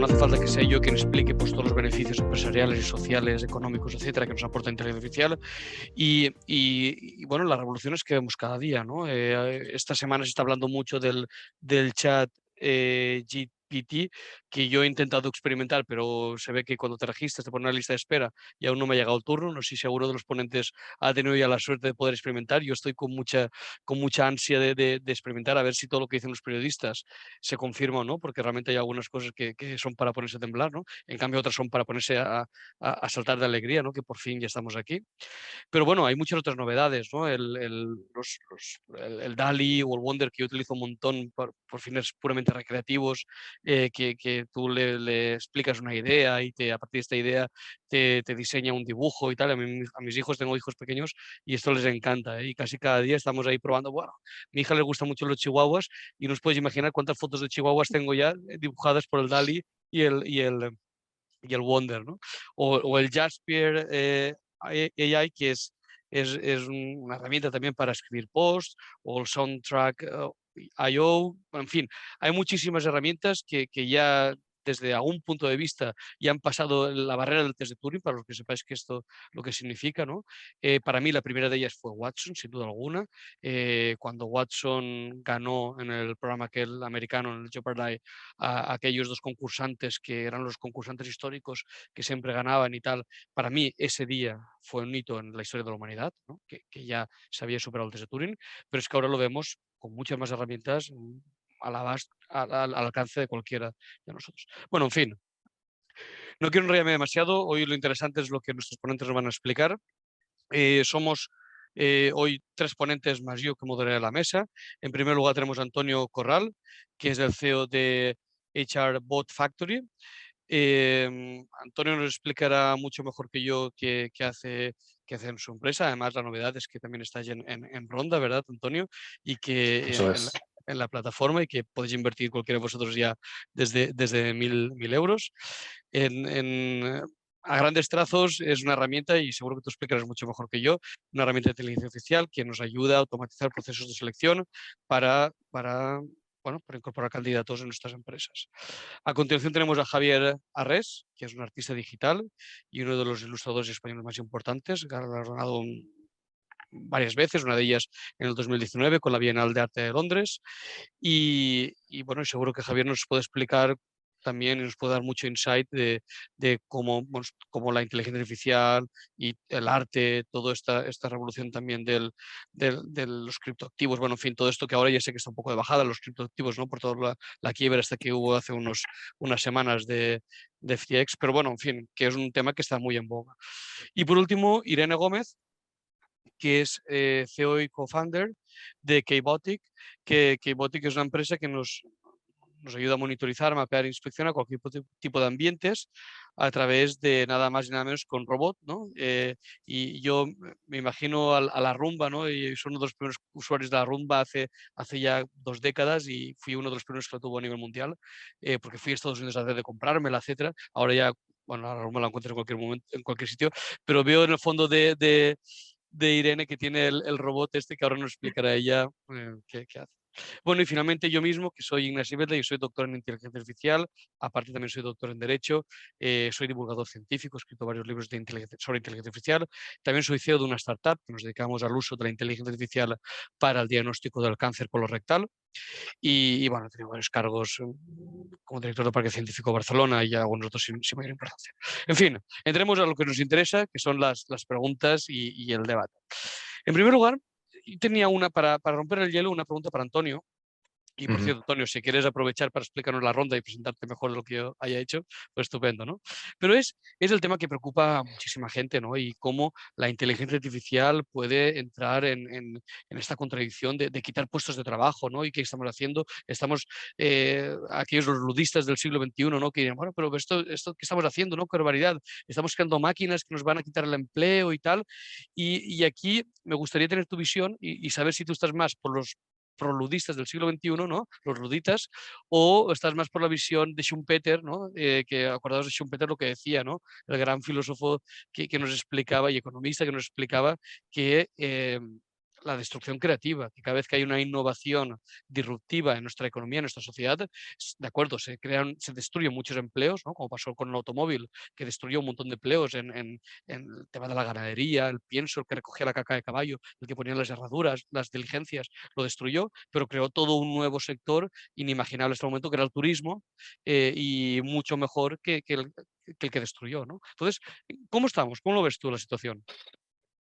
no hace falta que sea yo quien explique pues, todos los beneficios empresariales y sociales, económicos, etcétera, que nos aporta inteligencia artificial. Y, y, bueno, las revoluciones que vemos cada día. ¿no? Eh, esta semana se está hablando mucho del, del chat eh, PT que yo he intentado experimentar, pero se ve que cuando te registras te pone una lista de espera y aún no me ha llegado el turno. No sé si seguro de los ponentes ha tenido ya la suerte de poder experimentar. Yo estoy con mucha, con mucha ansia de, de, experimentar a ver si todo lo que dicen los periodistas se confirma o no, porque realmente hay algunas cosas que, que son para ponerse a temblar, ¿no? En cambio otras son para ponerse a, a, a, saltar de alegría, ¿no? Que por fin ya estamos aquí. Pero bueno, hay muchas otras novedades, ¿no? El, el, los, los, el, el DALI o el Wonder que yo utilizo un montón por, por fines puramente recreativos, eh, que, que, tú le, le, explicas una idea y te, a partir de esta idea te, te diseña un dibujo y tal. A, mí, a, mis hijos, tengo hijos pequeños y esto les encanta. ¿eh? Y casi cada día estamos ahí probando. Bueno, a mi hija le gustan mucho los chihuahuas y no os podéis imaginar cuántas fotos de chihuahuas tengo ya eh, dibujadas por el DALI y el, y el, y el Wonder, ¿no? O, o el Jasper eh, AI, que es es, es, una herramienta también para escribir posts o el soundtrack IO, en fin, hay muchísimas herramientas que, que ya desde algún punto de vista ya han pasado la barrera del test de Turing, para los que sepáis que esto lo que significa. ¿no? Eh, para mí la primera de ellas fue Watson, sin duda alguna. Eh, cuando Watson ganó en el programa aquel americano, en el Jeopardy, a, a, aquellos dos concursantes que eran los concursantes históricos que siempre ganaban y tal, para mí ese día fue un hito en la historia de la humanidad, ¿no? que, que ya se había superado el test de Turing, pero es que ahora lo vemos con muchas más herramientas mm, al, al, al, alcance de cualquiera de nosotros. Bueno, en fin, no quiero enrollarme demasiado, hoy lo interesante es lo que nuestros ponentes nos van a explicar. Eh, somos eh, hoy tres ponentes más yo que moderaré la mesa. En primer lugar tenemos a Antonio Corral, que es el CEO de HR Bot Factory. Eh, Antonio nos explicará mucho mejor que yo qué, qué hace que hace en su empresa. Además, la novedad es que también está en, en, en Ronda, ¿verdad, Antonio? Y que en, la, en, la, plataforma y que podéis invertir cualquiera de vosotros ya desde, desde mil, mil euros. En, a grandes trazos es una herramienta, y seguro que tú explicarás mucho mejor que yo, una herramienta de inteligencia artificial que nos ayuda a automatizar procesos de selección para, para bueno, para incorporar candidatos en nuestras empresas. A continuación tenemos a Javier Arres, que es un artista digital y uno de los ilustradores españoles más importantes, galardonado varias veces, una de ellas en el 2019 con la Bienal de Arte de Londres. Y, y bueno, seguro que Javier nos puede explicar también nos puede dar mucho insight de, de cómo, cómo, la inteligencia artificial y el arte, toda esta, esta revolución también del, del, de los criptoactivos, bueno, en fin, todo esto que ahora ya sé que está un poco de bajada, los criptoactivos, ¿no? Por toda la, la quiebra hasta que hubo hace unos, unas semanas de, de FTX, pero bueno, en fin, que es un tema que está muy en boga. Y por último, Irene Gómez, que es eh, CEO y co-founder de Kbotic, que Kbotic es una empresa que nos, nos ayuda a monitorizar, mapear e inspeccionar cualquier tipo de ambientes a través de nada más y nada menos con robot, ¿no? Eh, y yo me imagino a, a, la rumba, ¿no? Y soy uno de los primeros usuarios de la rumba hace, hace ya dos décadas y fui uno de los primeros que lo tuvo a nivel mundial, eh, porque fui a Estados Unidos a hacer de comprármela, etcétera. Ahora ya, bueno, la rumba la encuentro en cualquier momento, en cualquier sitio, pero veo en el fondo de, de, de Irene que tiene el, el, robot este que ahora nos explicará ella eh, qué, qué hace. Bueno, y finalmente yo mismo, que soy Ignacio Bedla y soy doctor en inteligencia artificial, aparte también soy doctor en Derecho, eh, soy divulgador científico, he escrito varios libros de inteligencia, sobre inteligencia artificial, también soy CEO de una startup que nos dedicamos al uso de la inteligencia artificial para el diagnóstico del cáncer colorectal. Y, y bueno, he tenido varios cargos mm, como director del Parque Científico de Barcelona y algunos otros sin, mayor importancia. En fin, entremos a lo que nos interesa, que son las, preguntas y el debate. En primer lugar, tenía una, para, para romper el hielo, una pregunta para Antonio. Y por uh -huh. cierto, Antonio, si quieres aprovechar para explicarnos la ronda y presentarte mejor de lo que yo haya hecho, pues estupendo, ¿no? Pero es, es el tema que preocupa a muchísima gente, ¿no? Y cómo la inteligencia artificial puede entrar en, en, en esta contradicción de, de, quitar puestos de trabajo, ¿no? Y qué estamos haciendo. Estamos, eh, aquellos los ludistas del siglo XXI, ¿no? Que dirían, bueno, pero esto, esto ¿qué estamos haciendo, no? Qué barbaridad. Estamos creando máquinas que nos van a quitar el empleo y tal. Y, y aquí me gustaría tener tu visión y, y saber si tú estás más por los proludistas del siglo XXI, ¿no? los luditas, o estás más por la visión de Schumpeter, ¿no? Eh, que acordados de Schumpeter lo que decía, ¿no? el gran filósofo que, nos explicaba y economista que nos explicaba que eh, la destrucción creativa, que cada vez que hay una innovación disruptiva en nuestra economía, en nuestra sociedad, de acuerdo, se crean, se destruyen muchos empleos, ¿no? como pasó con el automóvil, que destruyó un montón de empleos en, en, el tema de la ganadería, el pienso, el que recogía la caca de caballo, el que ponía las herraduras, las diligencias, lo destruyó, pero creó todo un nuevo sector inimaginable en este momento, que era el turismo, eh, y mucho mejor que, que, el, que el que destruyó. ¿no? Entonces, ¿cómo estamos? ¿Cómo lo ves tú la situación?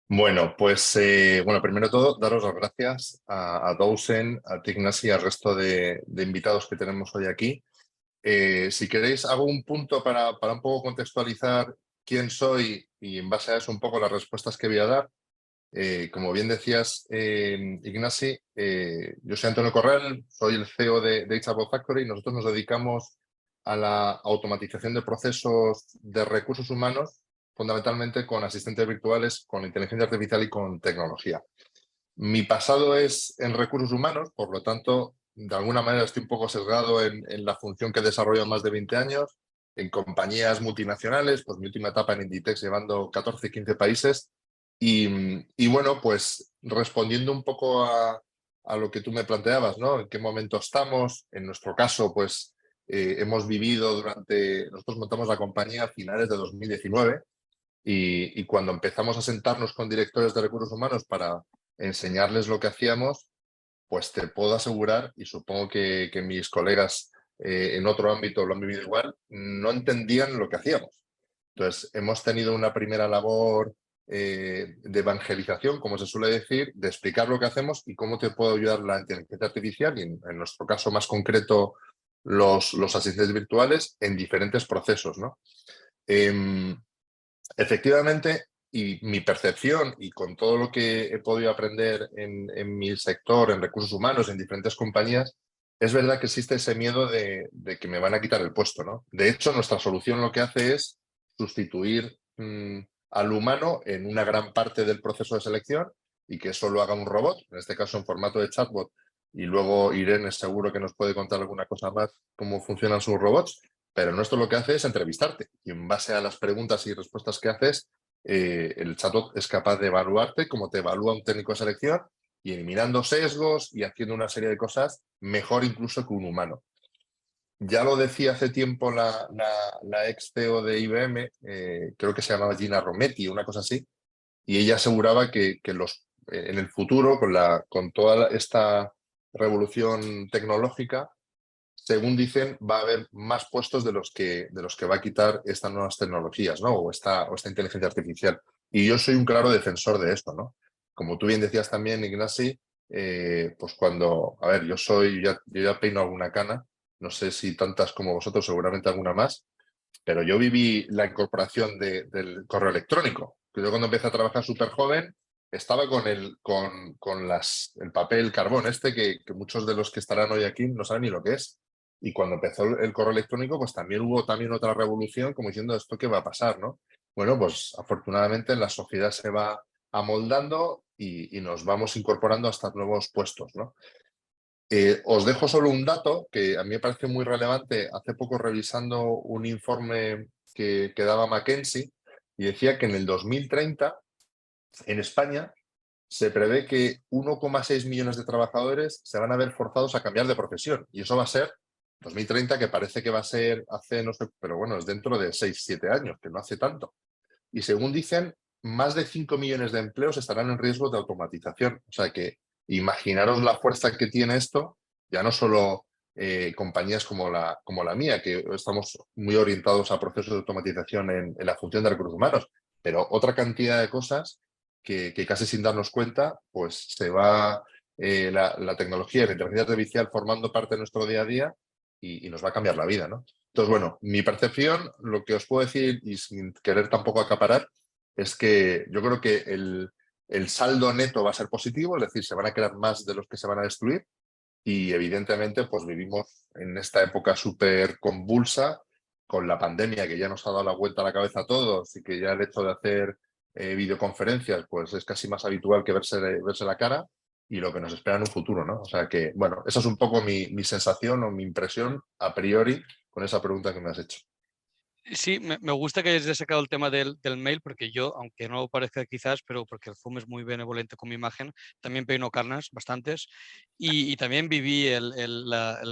Bueno, pues eh, bueno, primero todo, daros las gracias a, Dawson, a Tignasi y al resto de, invitados que tenemos hoy aquí. Eh, si queréis, hago un punto para, para un poco contextualizar quién soy y en base a eso un poco las respuestas que voy a dar. Eh, como bien decías, eh, Ignasi, yo soy Antonio Corral, soy el CEO de, de Factory y nosotros nos dedicamos a la automatización de procesos de recursos humanos fundamentalmente con asistentes virtuales, con inteligencia artificial y con tecnología. Mi pasado es en recursos humanos, por lo tanto, de alguna manera estoy un poco sesgado en, la función que he desarrollado más de 20 años, en compañías multinacionales, pues mi última etapa en Inditex llevando 14, 15 países. Y, bueno, pues respondiendo un poco a, a, lo que tú me planteabas, ¿no? ¿En qué momento estamos? En nuestro caso, pues eh, hemos vivido durante, nosotros montamos la compañía a finales de 2019, y, y, cuando empezamos a sentarnos con directores de recursos humanos para enseñarles lo que hacíamos, pues te puedo asegurar, y supongo que, que mis colegas eh, en otro ámbito lo han vivido igual, no entendían lo que hacíamos. Entonces, hemos tenido una primera labor eh, de evangelización, como se suele decir, de explicar lo que hacemos y cómo te puede ayudar la inteligencia artificial y en, en nuestro caso más concreto los, asistentes virtuales en diferentes procesos. ¿no? Eh, Efectivamente, y mi percepción y con todo lo que he podido aprender en, mi sector, en recursos humanos, en diferentes compañías, es verdad que existe ese miedo de, que me van a quitar el puesto. ¿no? De hecho, nuestra solución lo que hace es sustituir mmm, al humano en una gran parte del proceso de selección y que eso lo haga un robot, en este caso en formato de chatbot, y luego Irene seguro que nos puede contar alguna cosa más cómo funcionan sus robots, pero nuestro lo que hace es entrevistarte y en base a las preguntas y respuestas que haces, eh, el chatbot es capaz de evaluarte como te evalúa un técnico de selección y eliminando sesgos y haciendo una serie de cosas mejor incluso que un humano. Ya lo decía hace tiempo la, ex CEO de IBM, eh, creo que se llamaba Gina Rometti, una cosa así, y ella aseguraba que, que los, eh, en el futuro, con, la, con toda esta revolución tecnológica, según dicen, va a haber más puestos de los que, de los que va a quitar estas nuevas tecnologías, ¿no? O esta, o esta inteligencia artificial. Y yo soy un claro defensor de esto, ¿no? Como tú bien decías también, Ignasi, eh, pues cuando, a ver, yo soy, yo ya peino alguna cana, no sé si tantas como vosotros, seguramente alguna más, pero yo viví la incorporación de, del correo electrónico. Yo cuando empecé a trabajar súper joven, estaba con el, con, con las, el papel carbón este, que, que muchos de los que estarán hoy aquí no saben ni lo que es. Y cuando empezó el correo electrónico, pues también hubo también otra revolución como diciendo esto qué va a pasar, ¿no? Bueno, pues afortunadamente la sociedad se va amoldando y, nos vamos incorporando a estos nuevos puestos, ¿no? Eh, os dejo solo un dato que a mí me parece muy relevante. Hace poco revisando un informe que, que daba McKinsey y decía que en el 2030 en España se prevé que 1,6 millones de trabajadores se van a ver forzados a cambiar de profesión y eso va a ser 2030, que parece que va a ser hace, no sé, pero bueno, es dentro de 6, 7 años, que no hace tanto. Y según dicen, más de 5 millones de empleos estarán en riesgo de automatización. O sea que imaginaros la fuerza que tiene esto, ya no solo eh, compañías como la, como la mía, que estamos muy orientados a procesos de automatización en, la función de recursos humanos, pero otra cantidad de cosas que, que casi sin darnos cuenta, pues se va eh, la, la, tecnología y la inteligencia artificial formando parte de nuestro día a día y, nos va a cambiar la vida, ¿no? Entonces, bueno, mi percepción, lo que os puedo decir, y sin querer tampoco acaparar, es que yo creo que el, el saldo neto va a ser positivo, es decir, se van a crear más de los que se van a destruir y evidentemente pues vivimos en esta época súper convulsa con la pandemia que ya nos ha dado la vuelta a la cabeza a todos y que ya el hecho de hacer eh, videoconferencias pues es casi más habitual que verse, verse la cara y lo que nos espera en un futuro, ¿no? O sea que, bueno, esa es un poco mi, mi sensación o mi impresión a priori con esa pregunta que me has hecho. Sí, me, gusta que hayas sacado el tema del, mail, porque yo, aunque no parezca quizás, pero porque el FUM es muy benevolente con mi imagen, también peino carnas, bastantes, y, también viví el,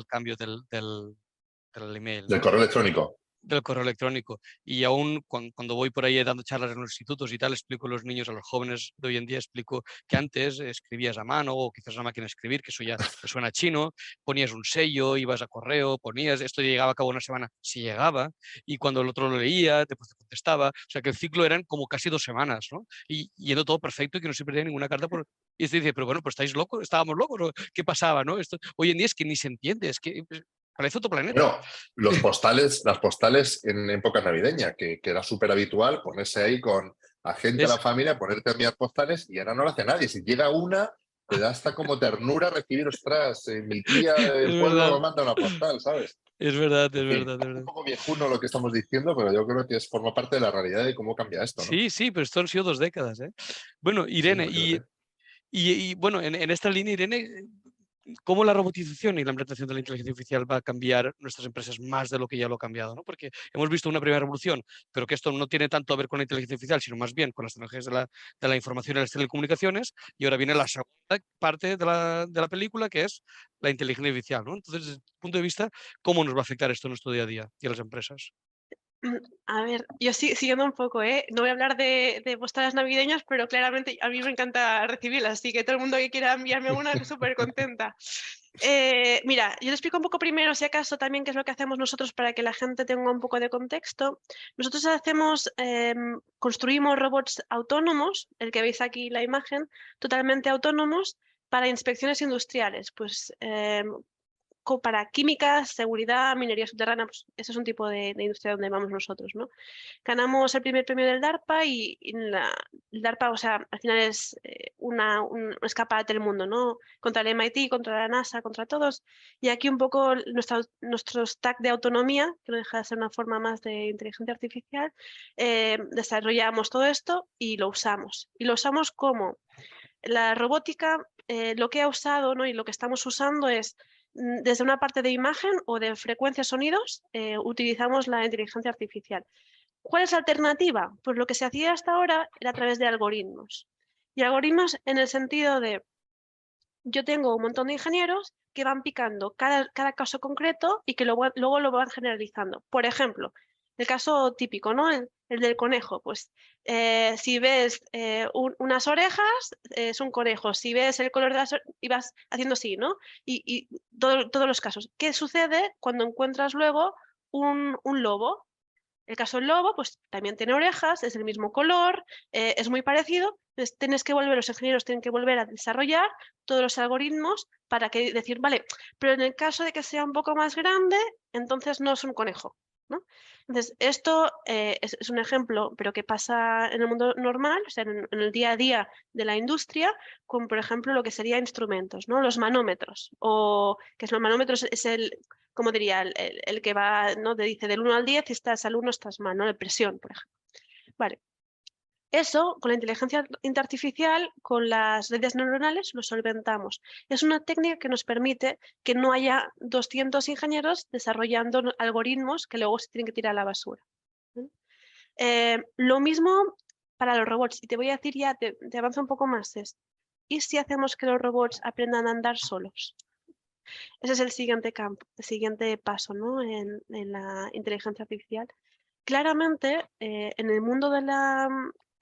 cambio del, del, email. Del correo electrónico del correo electrónico. Y aún cuando, voy por ahí dando charlas en los institutos y tal, explico a los niños, a los jóvenes de hoy en día, explico que antes escribías a mano o quizás una máquina de escribir, que eso ya suena chino, ponías un sello, ibas a correo, ponías, esto llegaba a cabo una semana, si llegaba, y cuando el otro lo leía, después te contestaba. O sea que el ciclo eran como casi dos semanas, ¿no? Y yendo todo perfecto y que no se perdía ninguna carta por... Y se dice, pero bueno, pues estáis locos, estábamos locos, ¿qué pasaba, no? Esto, hoy en día es que ni se entiende, es que Parece otro planeta. No, los postales, las postales en época navideña, que, era súper habitual ponerse ahí con a gente de la familia, ponerte a enviar postales y ahora no lo hace nadie. Si llega una, te da hasta como ternura recibir, ostras, eh, mi tía del pueblo me manda una postal, ¿sabes? Es verdad, es verdad, es un poco viejuno lo que estamos diciendo, pero yo creo que es, forma parte de la realidad de cómo cambia esto. Sí, sí, pero esto han sido dos décadas. ¿eh? Bueno, Irene, y, y, bueno, en, en, esta línea, Irene, cómo la robotización y la implantación de la inteligencia artificial va a cambiar nuestras empresas más de lo que ya lo ha cambiado. Porque hemos visto una primera revolución, pero que esto no tiene tanto a ver con la inteligencia artificial, sino más bien con las tecnologías de la, de la información y las telecomunicaciones, y ahora viene la segunda parte de la, película, que es la inteligencia artificial. Entonces, desde el punto de vista, ¿cómo nos va a afectar esto en nuestro día a día y a las empresas? A ver, yo siguiendo un poco, ¿eh? no voy a hablar de, de, navideñas, pero claramente a mí me encanta recibirlas, así que todo el mundo que quiera enviarme una, súper contenta. Eh, mira, yo te explico un poco primero, si acaso, también qué es lo que hacemos nosotros para que la gente tenga un poco de contexto. Nosotros hacemos, em, construimos robots autónomos, el que veis aquí la imagen, totalmente autónomos para inspecciones industriales, pues em, para químicas, seguridad, minería subterránea, pues ese es un tipo de, industria donde vamos nosotros, ¿no? Ganamos el primer premio del DARPA y, el DARPA, o sea, al final es eh, una, un del mundo, ¿no? Contra el MIT, contra la NASA, contra todos. Y aquí un poco nuestro, stack de autonomía, que no deja de ser una forma más de inteligencia artificial, eh, desarrollamos todo esto y lo usamos. Y lo usamos como la robótica, eh, lo que ha usado ¿no? y lo que estamos usando es desde una parte de imagen o de frecuencias sonidos, eh, utilizamos la inteligencia artificial. ¿Cuál es la alternativa? Pues lo que se hacía hasta ahora era a través de algoritmos. Y algoritmos en el sentido de, yo tengo un montón de ingenieros que van picando cada, caso concreto y que luego, lo van generalizando. Por ejemplo, el caso típico, ¿no? Del conejo, pues eh, si ves eh, unas orejas, es un conejo. Si ves el color de las orejas, y vas haciendo así, ¿no? Y, todos los casos. ¿Qué sucede cuando encuentras luego un, lobo? El caso del lobo, pues también tiene orejas, es el mismo color, eh, es muy parecido. Entonces, tienes que volver, los ingenieros tienen que volver a desarrollar todos los algoritmos para que decir, vale, pero en el caso de que sea un poco más grande, entonces no es un conejo, entonces, esto eh, es, un ejemplo, pero que pasa en el mundo normal, o sea, en, el día a día de la industria, con, por ejemplo, lo que sería instrumentos, ¿no? Los manómetros, o que es los manómetros es el, como diría, el, que va, ¿no? Te dice del 1 al 10 y estás al 1 estás mal, ¿no? De presión, por ejemplo. Vale, eso, con la inteligencia artificial, con las redes neuronales, lo solventamos. Es una técnica que nos permite que no haya 200 ingenieros desarrollando algoritmos que luego se tienen que tirar a la basura. Eh, lo mismo para los robots. Y te voy a decir ya, te, avanzo un poco más, es, ¿y si hacemos que los robots aprendan a andar solos? Ese es el siguiente campo, el siguiente paso ¿no? en, la inteligencia artificial. Claramente, eh, en el mundo de la,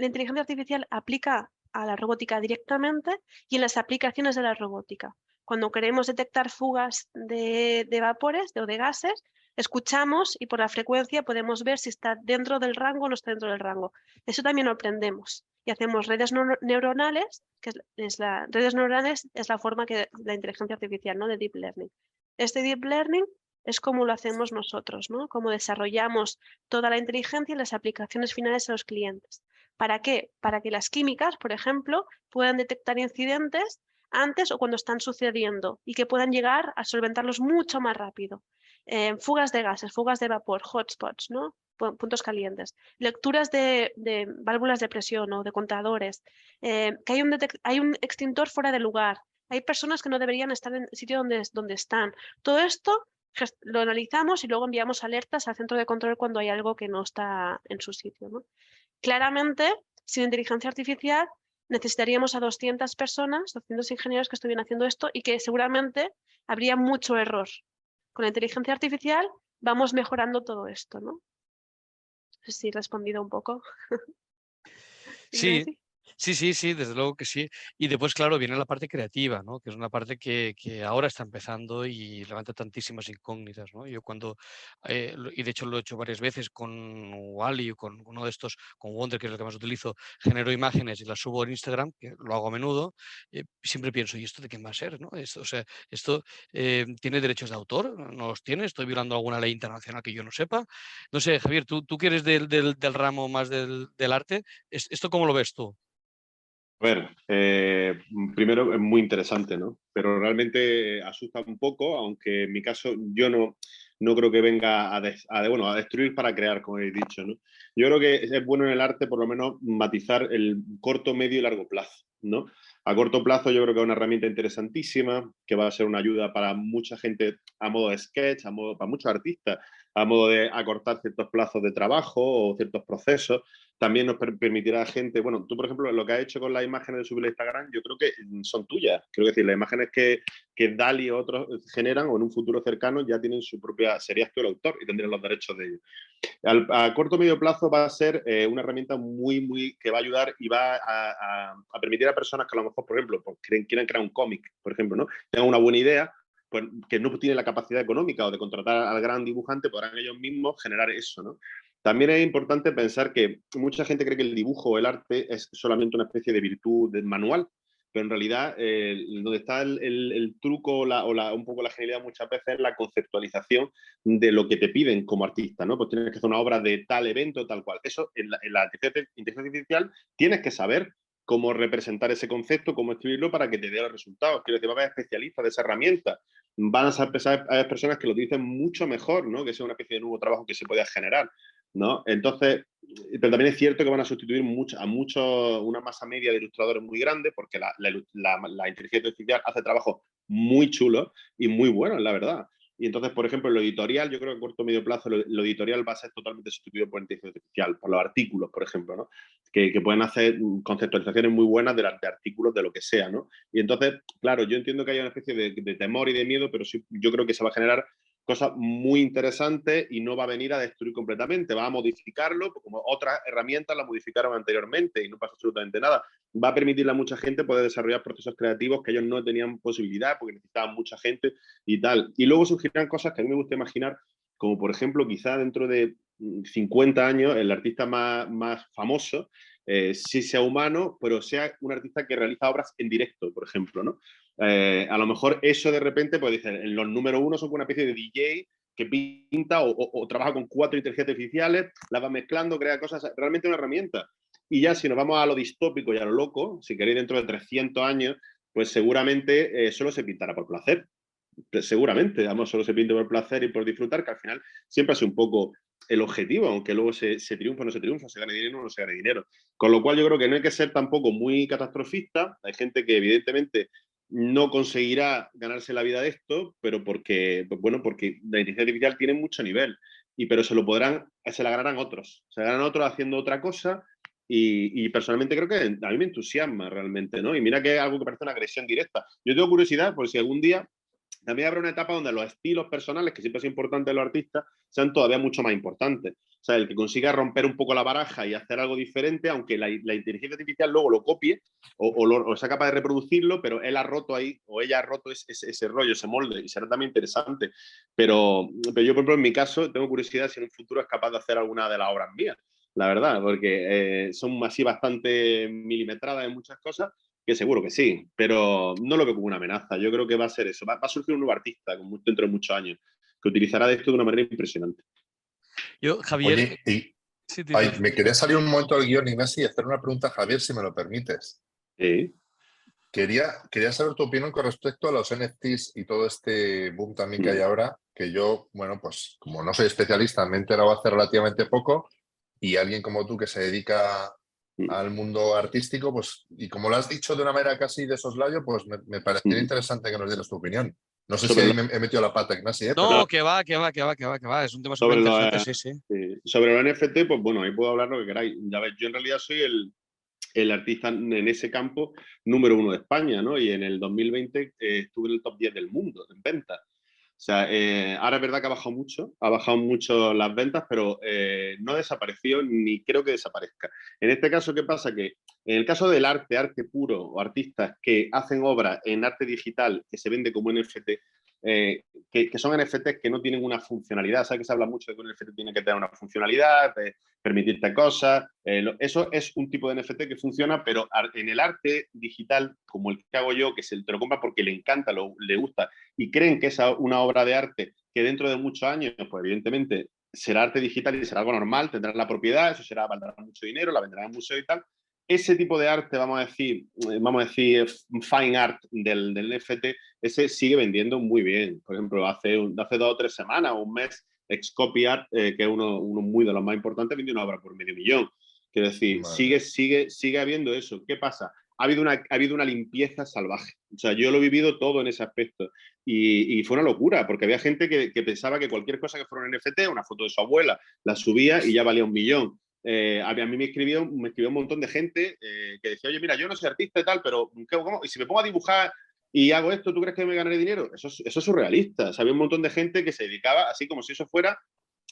la inteligencia artificial aplica a la robótica directamente y en las aplicaciones de la robótica. Cuando queremos detectar fugas de, vapores o de gases, escuchamos y por la frecuencia podemos ver si está dentro del rango o no está dentro del rango. Eso también lo aprendemos y hacemos redes neuronales, que es, la, redes neuronales es la forma que la inteligencia artificial, ¿no? de deep learning. Este deep learning es como lo hacemos nosotros, ¿no? Cómo desarrollamos toda la inteligencia y las aplicaciones finales a los clientes. ¿Para qué? Para que las químicas, por ejemplo, puedan detectar incidentes antes o cuando están sucediendo y que puedan llegar a solventarlos mucho más rápido. Fugas de gases, fugas de vapor, hotspots, ¿no? puntos calientes, lecturas de, válvulas de presión o de contadores, eh, que hay un, hay un, extintor fuera de lugar, hay personas que no deberían estar en el sitio donde, donde están. Todo esto lo analizamos y luego enviamos alertas al centro de control cuando hay algo que no está en su sitio. ¿no? Claramente, sin inteligencia artificial, necesitaríamos a 200 personas, 200 ingenieros que estuvieran haciendo esto y que seguramente habría mucho error. Con la inteligencia artificial vamos mejorando todo esto, ¿no? No sé si he respondido un poco. sí, Sí, sí, sí, desde luego que sí. Y después, claro, viene la parte creativa, ¿no? que es una parte que, ahora está empezando y levanta tantísimas incógnitas. ¿no? Yo cuando, eh, y de hecho lo he hecho varias veces con Wally o con uno de estos, con Wonder, que es el que más utilizo, genero imágenes y las subo en Instagram, que lo hago a menudo, eh, siempre pienso, ¿y esto de quién va a ser? ¿no? Esto, o sea, ¿esto eh, tiene derechos de autor? ¿No los tiene? ¿Estoy violando alguna ley internacional que yo no sepa? No sé, Javier, tú, tú que eres del, del, ramo más del, del arte, ¿esto cómo lo ves tú? A ver, eh, primero es muy interesante, ¿no? Pero realmente asusta un poco, aunque en mi caso yo no, no creo que venga a, bueno, a destruir para crear, como he dicho, ¿no? Yo creo que es bueno en el arte por lo menos matizar el corto, medio y largo plazo, ¿no? A corto plazo yo creo que es una herramienta interesantísima, que va a ser una ayuda para mucha gente a modo de sketch, a modo, para muchos artistas, a modo de acortar ciertos plazos de trabajo o ciertos procesos. También nos permitirá a gente, bueno, tú por ejemplo, lo que has hecho con las imágenes de subir a Instagram, yo creo que son tuyas. Quiero decir, las imágenes que, que Dali o otros generan o en un futuro cercano ya tienen su propia, serías tú el autor y tendrías los derechos de ellos. a corto o medio plazo va a ser eh, una herramienta muy, muy, que va a ayudar y va a, permitir a personas que a lo mejor, por ejemplo, pues, quieran crear un cómic, por ejemplo, ¿no? Tengan una buena idea, pues, que no tienen la capacidad económica o de contratar al gran dibujante, podrán ellos mismos generar eso, ¿no? También es importante pensar que mucha gente cree que el dibujo o el arte es solamente una especie de virtud manual, pero en realidad eh, donde está el, truco o, la, un poco la genialidad muchas veces es la conceptualización de lo que te piden como artista, ¿no? Pues tienes que hacer una obra de tal evento, tal cual. Eso en la, en la inteligencia artificial tienes que saber cómo representar ese concepto, cómo escribirlo para que te dé los resultados. Quiero decir, va a haber especialistas de esa herramienta. Van a ser personas que lo dicen mucho mejor, ¿no? Que sea una especie de nuevo trabajo que se pueda generar, ¿no? Entonces, pero también es cierto que van a sustituir mucho, a muchos, una masa media de ilustradores muy grande, porque la, la inteligencia artificial hace trabajo muy chulo y muy bueno, la verdad. Y entonces, por ejemplo, lo editorial, yo creo que a corto o medio plazo lo, editorial va a ser totalmente sustituido por inteligencia artificial, por los artículos, por ejemplo, ¿no? que, pueden hacer conceptualizaciones muy buenas de, de, artículos de lo que sea. ¿no? Y entonces, claro, yo entiendo que hay una especie de, de temor y de miedo, pero sí, yo creo que se va a generar cosas muy interesantes y no va a venir a destruir completamente, va a modificarlo, como otras herramientas la modificaron anteriormente y no pasa absolutamente nada. Va a permitirle a mucha gente poder desarrollar procesos creativos que ellos no tenían posibilidad porque necesitaban mucha gente y tal. Y luego surgirán cosas que a mí me gusta imaginar, como por ejemplo, quizá dentro de 50 años, el artista más, más famoso eh, sí sea humano, pero sea un artista que realiza obras en directo, por ejemplo, ¿no? Eh, a lo mejor eso de repente, pues dicen, los número uno son una especie de DJ que pinta o, trabaja con cuatro inteligencias artificiales, la va mezclando, crea cosas, realmente una herramienta. Y ya si nos vamos a lo distópico y a lo loco, si queréis dentro de 300 años, pues seguramente eh, solo se pintará por placer. Seguramente, vamos, solo se pinta por placer y por disfrutar, que al final siempre es un poco el objetivo, aunque luego se, se triunfa o no se triunfa, se gane dinero o no se gane dinero. Con lo cual yo creo que no hay que ser tampoco muy catastrofista. Hay gente que evidentemente no conseguirá ganarse la vida de esto, pero porque, pues bueno, porque la inteligencia artificial tiene mucho nivel, y pero se lo podrán, se la ganarán otros, se la ganarán otros haciendo otra cosa, y, personalmente creo que a mí me entusiasma realmente, ¿no? Y mira que es algo que parece una agresión directa. Yo tengo curiosidad por si algún día también habrá una etapa donde los estilos personales, que siempre es importante en los artistas, sean todavía mucho más importantes. O sea, el que consiga romper un poco la baraja y hacer algo diferente, aunque la, inteligencia artificial luego lo copie o, sea capaz de reproducirlo, pero él ha roto ahí o ella ha roto ese, rollo, ese molde, y será también interesante. Pero, pero, yo, por ejemplo, en mi caso, tengo curiosidad si en un futuro es capaz de hacer alguna de las obras mías, la verdad, porque eh, son así bastante milimetradas en muchas cosas que seguro que sí, pero no lo veo como una amenaza. Yo creo que va a ser eso. Va, a surgir un nuevo artista dentro de muchos años que utilizará esto de una manera impresionante. Yo, Javier. me quería salir un momento del guion, Inés, y hacer una pregunta a Javier, si me lo permites. Sí. Quería, quería saber tu opinión con respecto a los NFTs y todo este boom también que hay mm. ahora, que yo, bueno, pues como no soy especialista, me he enterado hace relativamente poco y alguien como tú que se dedica. Al mundo artístico, pues, y como lo has dicho de una manera casi de soslayo, pues me, me parecería mm. interesante que nos dieras tu opinión. No sé Sobre si ahí me he metido la pata, Ignasi, ¿eh? No, Pero- que va, que va, que va, que va, que va. Es un tema súper interesante, sí, sí. Sobre los NFT, pues bueno, ahí puedo hablar lo que queráis. Ya ves, yo en realidad soy el, el artista en ese campo número uno de España, ¿no? Y en el 2020 eh, estuve en el top 10 del mundo en ventas. O sea, eh, ahora es verdad que ha bajado mucho, ha bajado mucho las ventas, pero eh, no desapareció ni creo que desaparezca. En este caso, ¿qué pasa? Que en el caso del arte, arte puro o artistas que hacen obras en arte digital que se vende como NFT, eh, que, son NFTs que no tienen una funcionalidad. ¿Sabes que se habla mucho de que un NFT tiene que tener una funcionalidad, de permitirte cosas? Eh, eso es un tipo de NFT que funciona, pero en el arte digital, como el que hago yo, que se te lo compra porque le encanta, le gusta, y creen que es una obra de arte que dentro de muchos años, pues evidentemente será arte digital y será algo normal, tendrá la propiedad, eso será, valdrá mucho dinero, la vendrá en museo y tal. Ese tipo de arte, vamos a decir, eh, vamos a decir, fine art del, del NFT, ese sigue vendiendo muy bien. Por ejemplo, hace, un- hace dos o tres semanas o un mes, Excopy Art, eh, que es uno, uno muy de los más importantes, vendió una obra por medio millón. Quiero decir, sigue, sigue, sigue habiendo eso. ¿Qué pasa? Ha habido, una, ha habido una limpieza salvaje. O sea, yo lo he vivido todo en ese aspecto. Y, y fue una locura, porque había gente que, que pensaba que cualquier cosa que fuera un NFT, una foto de su abuela, la subía y ya valía un millón. Eh, a mí me escribió, me escribió un montón de gente eh, que decía, oye, mira, yo no soy artista y tal, pero ¿qué- cómo? Y si me pongo a dibujar y hago esto, ¿tú crees que me ganaré dinero? Eso es, eso es surrealista. O sea, había un montón de gente que se dedicaba así como si eso fuera,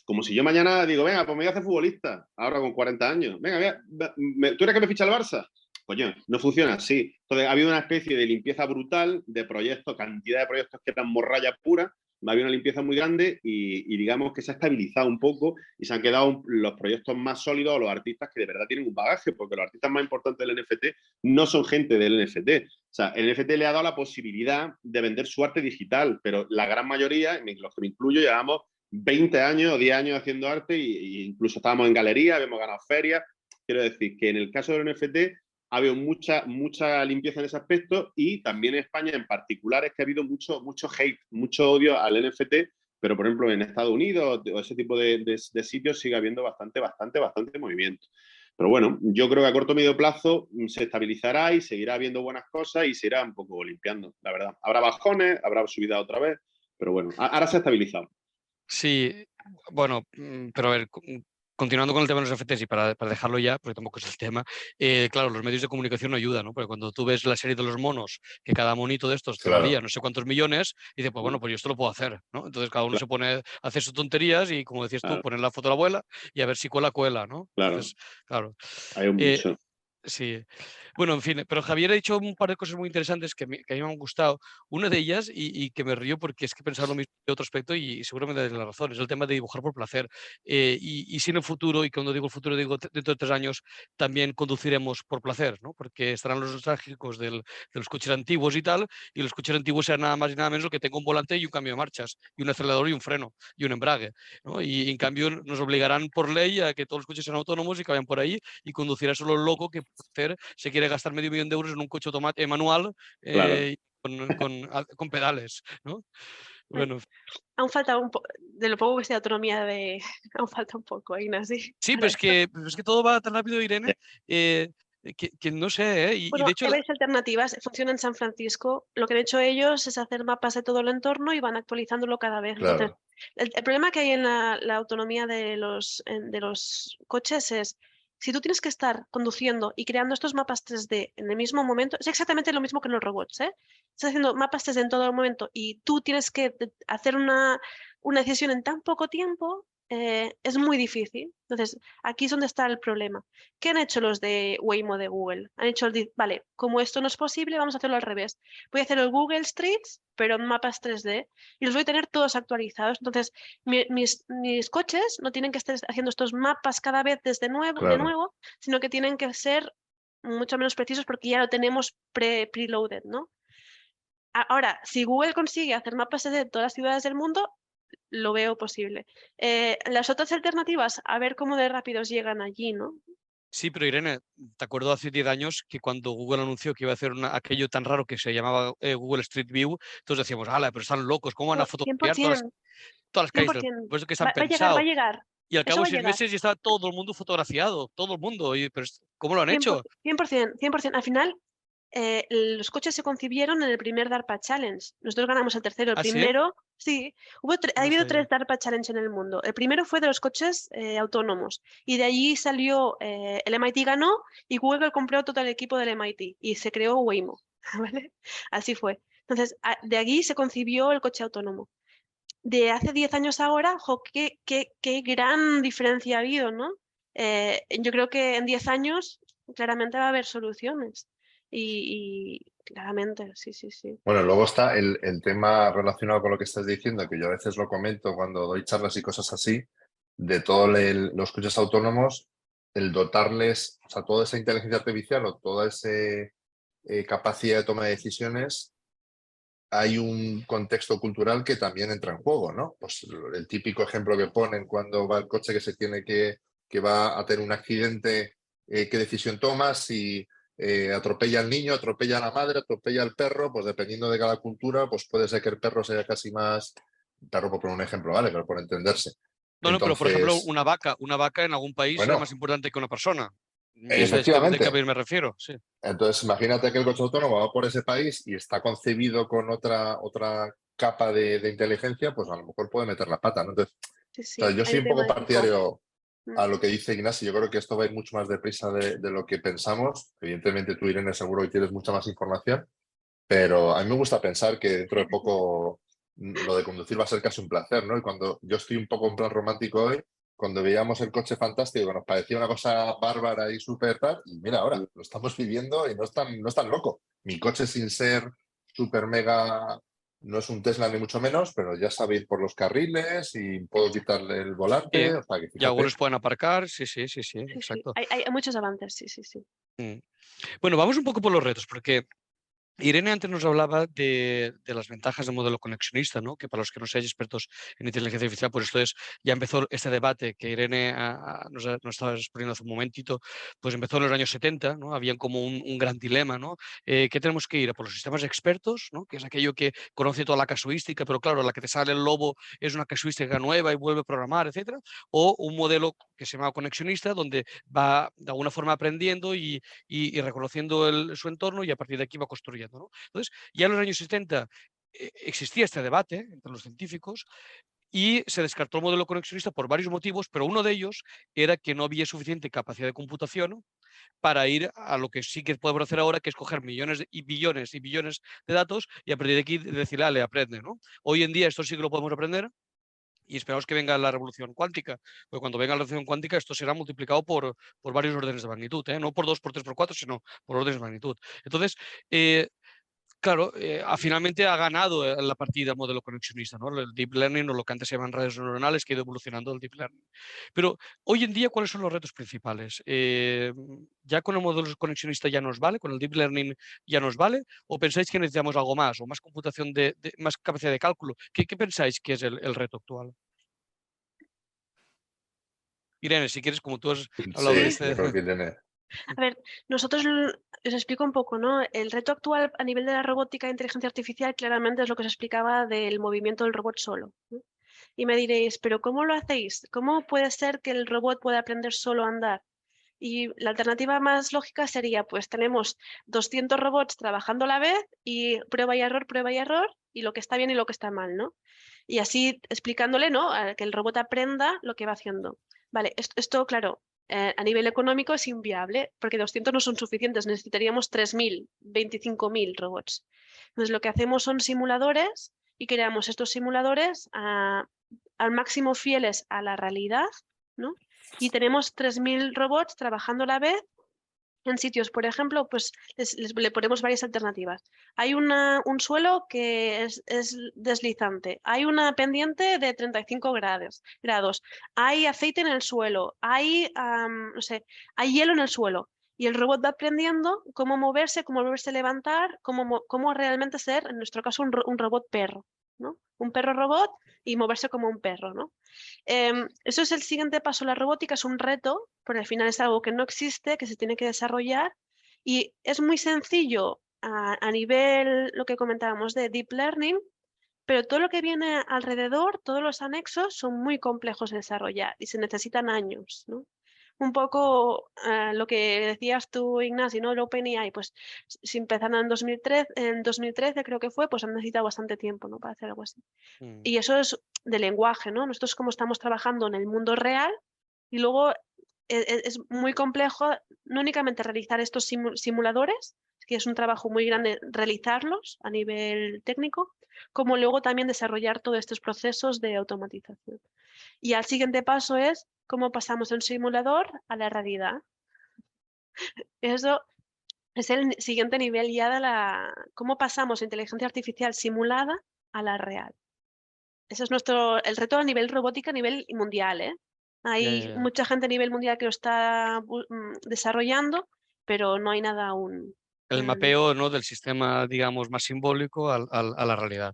como si yo mañana digo, venga, pues me voy a hacer futbolista, ahora con 40 años. Venga, venga, ¿tú eres que me ficha el Barça? Coño, no funciona así. Entonces, ha habido una especie de limpieza brutal de proyectos, cantidad de proyectos que eran morralla pura, ha habido una limpieza muy grande y, digamos que se ha estabilizado un poco y se han quedado los proyectos más sólidos o los artistas que de verdad tienen un bagaje, porque los artistas más importantes del NFT no son gente del NFT. O sea, el NFT le ha dado la posibilidad de vender su arte digital, pero la gran mayoría, los que me incluyo, llevamos 20 años o 10 años haciendo arte y incluso estábamos en galería, habíamos ganado ferias. Quiero decir que en el caso del NFT ha habido mucha, mucha limpieza en ese aspecto y también en España en particular es que ha habido mucho, mucho hate, mucho odio al NFT, pero por ejemplo en Estados Unidos o ese tipo de, de- de sitios sigue habiendo bastante, bastante, bastante movimiento. Pero bueno, yo creo que a corto o medio plazo mm, se estabilizará y seguirá habiendo buenas cosas y se irá un poco limpiando, la verdad. Habrá bajones, habrá subida otra vez, pero bueno, ahora se ha estabilizado. Sí, bueno, mm, pero a ver, continuando con el tema de los NFTs y para, para dejarlo ya, porque tampoco es el tema, eh, claro, los medios de comunicación no ayudan, ¿no? Porque cuando tú ves la serie de los monos, que cada monito de estos te Claro. valía no sé cuántos millones, y dices, pues bueno, pues yo esto lo puedo hacer, ¿no? Entonces cada uno se pone a hacer sus tonterías y, como decías tú, Claro. poner la foto de la abuela y a ver si cuela, cuela, ¿no? Claro. Entonces, claro. Hay un Eh, mucho. Sí. Bueno, en fin, pero Javier ha dicho un par de cosas muy interesantes que, a mí- que a mí me han gustado. Una de ellas, y, y que me río porque es que he pensado lo mismo de otro aspecto y seguramente es la razón, es el tema de dibujar por placer. Eh, y, y si en el futuro, y cuando digo el futuro digo dentro de tres años, también conduciremos por placer, ¿no? Porque estarán los nostálgicos del, de los coches antiguos y tal, y los coches antiguos serán nada más y nada menos lo que tenga un volante y un cambio de marchas, y un acelerador y un freno, y un embrague. ¿no? Y en cambio nos obligarán por ley a que todos los coches sean autónomos y que vayan por ahí y conducirá solo el loco que hacer se quiere gastar medio millón de euros en un coche automático manual Claro. eh, y con, con- con pedales, ¿no? Bueno, Aún falta un poco, de lo poco que sea autonomía de, aún falta un poco, Ignasi. sí, pero es que, pero es que todo va tan rápido, Irene, eh, que, que no sé, ¿eh? Y, y Bueno, de hecho, hay alternativas. Funciona en San Francisco. Lo que han hecho ellos es hacer mapas de todo el entorno y van actualizándolo cada vez. Entonces, Claro. el, el problema que hay en la, la autonomía de los, en- de los coches es, si tú tienes que estar conduciendo y creando estos mapas 3D en el mismo momento, es exactamente lo mismo que en los robots, ¿eh? Estás haciendo mapas 3D en todo el momento y tú tienes que de- hacer una, una decisión en tan poco tiempo, eh, es muy difícil. Entonces, aquí es donde está el problema. ¿Qué han hecho los de Waymo de Google? Han hecho el, vale, como esto no es posible, vamos a hacerlo al revés. Voy a hacer el Google Streets, pero en mapas 3D, y los voy a tener todos actualizados. Entonces, mi- mis, mis coches no tienen que estar haciendo estos mapas cada vez desde nuevo, de nuevo, sino que tienen que ser mucho menos precisos porque ya lo tenemos pre- preloaded, ¿no? Ahora, si Google consigue hacer mapas 3D de todas las ciudades del mundo, lo veo posible. Eh, las otras alternativas, a ver cómo de rápidos llegan allí, ¿no? sí, pero Irene, te acuerdo hace 10 años que cuando Google anunció que iba a hacer una- aquello tan raro que se llamaba eh, Google Street View, todos decíamos, ala, pero están locos, ¿cómo van a fotografiar todas, 100%, todas las calles? del-?". 100%. Por eso que Va, están va a llegar, pensados. va a llegar. Y al cabo de seis meses ya estaba todo el mundo fotografiado, todo el mundo. Y, pero ¿Cómo lo han hecho? 100%, 100%, 100%. Al final, eh, los coches se concibieron en el primer DARPA Challenge. Nosotros ganamos el tercero. El ¿Ah, primero, sí, hubo ha habido tres DARPA Challenge en el mundo. El primero fue de los coches eh, autónomos y de allí salió, eh, el MIT ganó y Google compró todo el equipo del MIT y se creó Waymo. ¿vale? Así fue. Entonces, a- de allí se concibió el coche autónomo. De hace 10 años ahora, jo, qué, qué- qué gran diferencia ha habido, ¿no? Yo creo que en 10 años claramente va a haber soluciones. Y, claramente, sí, sí, sí. Bueno, luego está el, el tema relacionado con lo que estás diciendo, que yo a veces lo comento cuando doy charlas y cosas así, de todos los coches autónomos, el dotarles, o sea, toda esa inteligencia artificial o toda esa capacidad de toma de decisiones, hay un contexto cultural que también entra en juego, ¿no? Pues el típico ejemplo que ponen cuando va el coche que se tiene que, que va a tener un accidente, eh, qué decisión tomas, si eh, atropella al niño, atropella a la madre, atropella al perro, pues dependiendo de cada cultura, pues puede ser que el perro sea casi más, perro por poner un ejemplo, ¿vale? Pero por entenderse. No, no, pero por ejemplo, una vaca, una vaca en algún país Bueno. es más importante que una persona. Ese es de Efectivamente. que me refiero, sí. Entonces, imagínate que el coche autónomo va por ese país y está concebido con otra, otra capa de, de inteligencia, pues a lo mejor puede meter la pata, ¿no? Entonces, sí, sí, o sea, yo soy un poco partidario. A lo que dice Ignacio. Yo creo que esto va a ir mucho más deprisa de, de lo que pensamos. Evidentemente, tú, Irene, seguro que tienes mucha más información, pero a mí me gusta pensar que dentro de poco lo de conducir va a ser casi un placer, ¿no? Y cuando yo estoy un poco en plan romántico hoy, cuando veíamos el coche fantástico, que nos parecía una cosa bárbara y súper tal, y mira ahora, lo estamos viviendo y no es tan, no es tan loco. Mi coche sin ser súper mega, no es un Tesla ni mucho menos, pero ya sabe ir por los carriles y puedo quitarle el volante. Eh, o sea, que Y algunos pueden aparcar, sí, sí, sí, sí, Sí, sí, exacto. Hay, hay muchos avances, sí, sí, sí. Mm. Bueno, vamos un poco por los retos, porque Irene antes nos hablaba de, las ventajas del modelo conexionista, ¿no? que para los que no seáis expertos en inteligencia artificial, pues esto es, ya empezó este debate que Irene nos, estaba exponiendo hace un momentito, pues empezó en los años 70, ¿no? habían como un, un gran dilema, ¿no? Eh, ¿Qué tenemos que ir? ¿A por los sistemas expertos, ¿no? que es aquello que conoce toda la casuística, pero claro, la que te sale el lobo es una casuística nueva y vuelve a programar, etcétera? O un modelo que se llama conexionista, donde va de alguna forma aprendiendo y, reconociendo su entorno y a partir de aquí va construyendo. Entonces, ya en los años 70 eh, existía este debate entre los científicos y se descartó el modelo conexionista por varios motivos, pero uno de ellos era que no había suficiente capacidad de computación para ir a lo que sí que podemos hacer ahora, que es coger millones y billones y billones de datos y a partir de aquí decirle, ale, aprende. Hoy en día esto sí que lo podemos aprender y esperamos que venga la revolución cuántica, porque cuando venga la revolución cuántica esto será multiplicado por, por varios órdenes de magnitud, ¿eh? no por dos, por tres, por cuatro, sino por órdenes de magnitud. Entonces, eh, claro, eh, ha- finalmente ha ganado eh, la partida el modelo conexionista, ¿no? el deep learning o lo que antes se llaman redes neuronales, que ha ido evolucionando el deep learning. Pero hoy en día, ¿cuáles son los retos principales? Eh, ¿Ya con el modelo conexionista ya nos vale? ¿Con el deep learning ya nos vale? ¿O pensáis que necesitamos algo más o más computación, de, de- más capacidad de cálculo? ¿Qué, qué pensáis que es el, el reto actual? Irene, si quieres, como tú has hablado de Sí, este... A ver, nosotros os explico un poco, ¿no? El reto actual a nivel de la robótica e inteligencia artificial claramente es lo que os explicaba del movimiento del robot solo. Y me diréis, ¿pero cómo lo hacéis? ¿Cómo puede ser que el robot pueda aprender solo a andar? Y la alternativa más lógica sería, pues tenemos 200 robots trabajando a la vez y prueba y error, prueba y error, y lo que está bien y lo que está mal, ¿no? Y así explicándole, ¿no? A que el robot aprenda lo que va haciendo. Vale, esto, claro, eh, a nivel económico es inviable, porque 200 no son suficientes, necesitaríamos 3.000, 25.000 robots. Entonces lo que hacemos son simuladores y creamos estos simuladores ah, al máximo fieles a la realidad, ¿no? Y tenemos 3.000 robots trabajando a la vez en sitios, por ejemplo, pues les, le ponemos varias alternativas. Hay una- un suelo que es, es deslizante, hay una pendiente de 35 grados, grados, hay aceite en el suelo, hay, no sé, hay hielo en el suelo. Y el robot va aprendiendo cómo moverse, cómo moverse levantar, cómo, mo- cómo realmente ser, en nuestro caso, un, ro- un robot perro. Un perro robot y moverse como un perro, ¿no? Em, eso es el siguiente paso. La robótica es un reto, porque al final es algo que no existe, que se tiene que desarrollar y es muy sencillo a, a nivel, lo que comentábamos, de deep learning, pero todo lo que viene alrededor, todos los anexos son muy complejos de desarrollar y se necesitan años, ¿no? Un poco eh, lo que decías tú, Ignacio, ¿no? El OpenAI, pues si empezaron en 2013, en 2013 creo que fue, pues han necesitado bastante tiempo, ¿no? Para hacer algo así. Mm. Y eso es de lenguaje, ¿no? Nosotros como estamos trabajando en el mundo real y luego es, muy complejo no únicamente realizar estos simu- simuladores, que es un trabajo muy grande realizarlos a nivel técnico, como luego también desarrollar todos estos procesos de automatización. Y al siguiente paso es cómo pasamos de un simulador a la realidad. Eso es el siguiente nivel ya de la... cómo pasamos inteligencia artificial simulada a la real. Ese es nuestro, el reto a nivel robótica, a nivel mundial. ¿eh? Hay ya, ya. mucha gente a nivel mundial que lo está mm, desarrollando, pero no hay nada aún. El mapeo ¿no? del sistema, digamos, más simbólico al- al- a la realidad.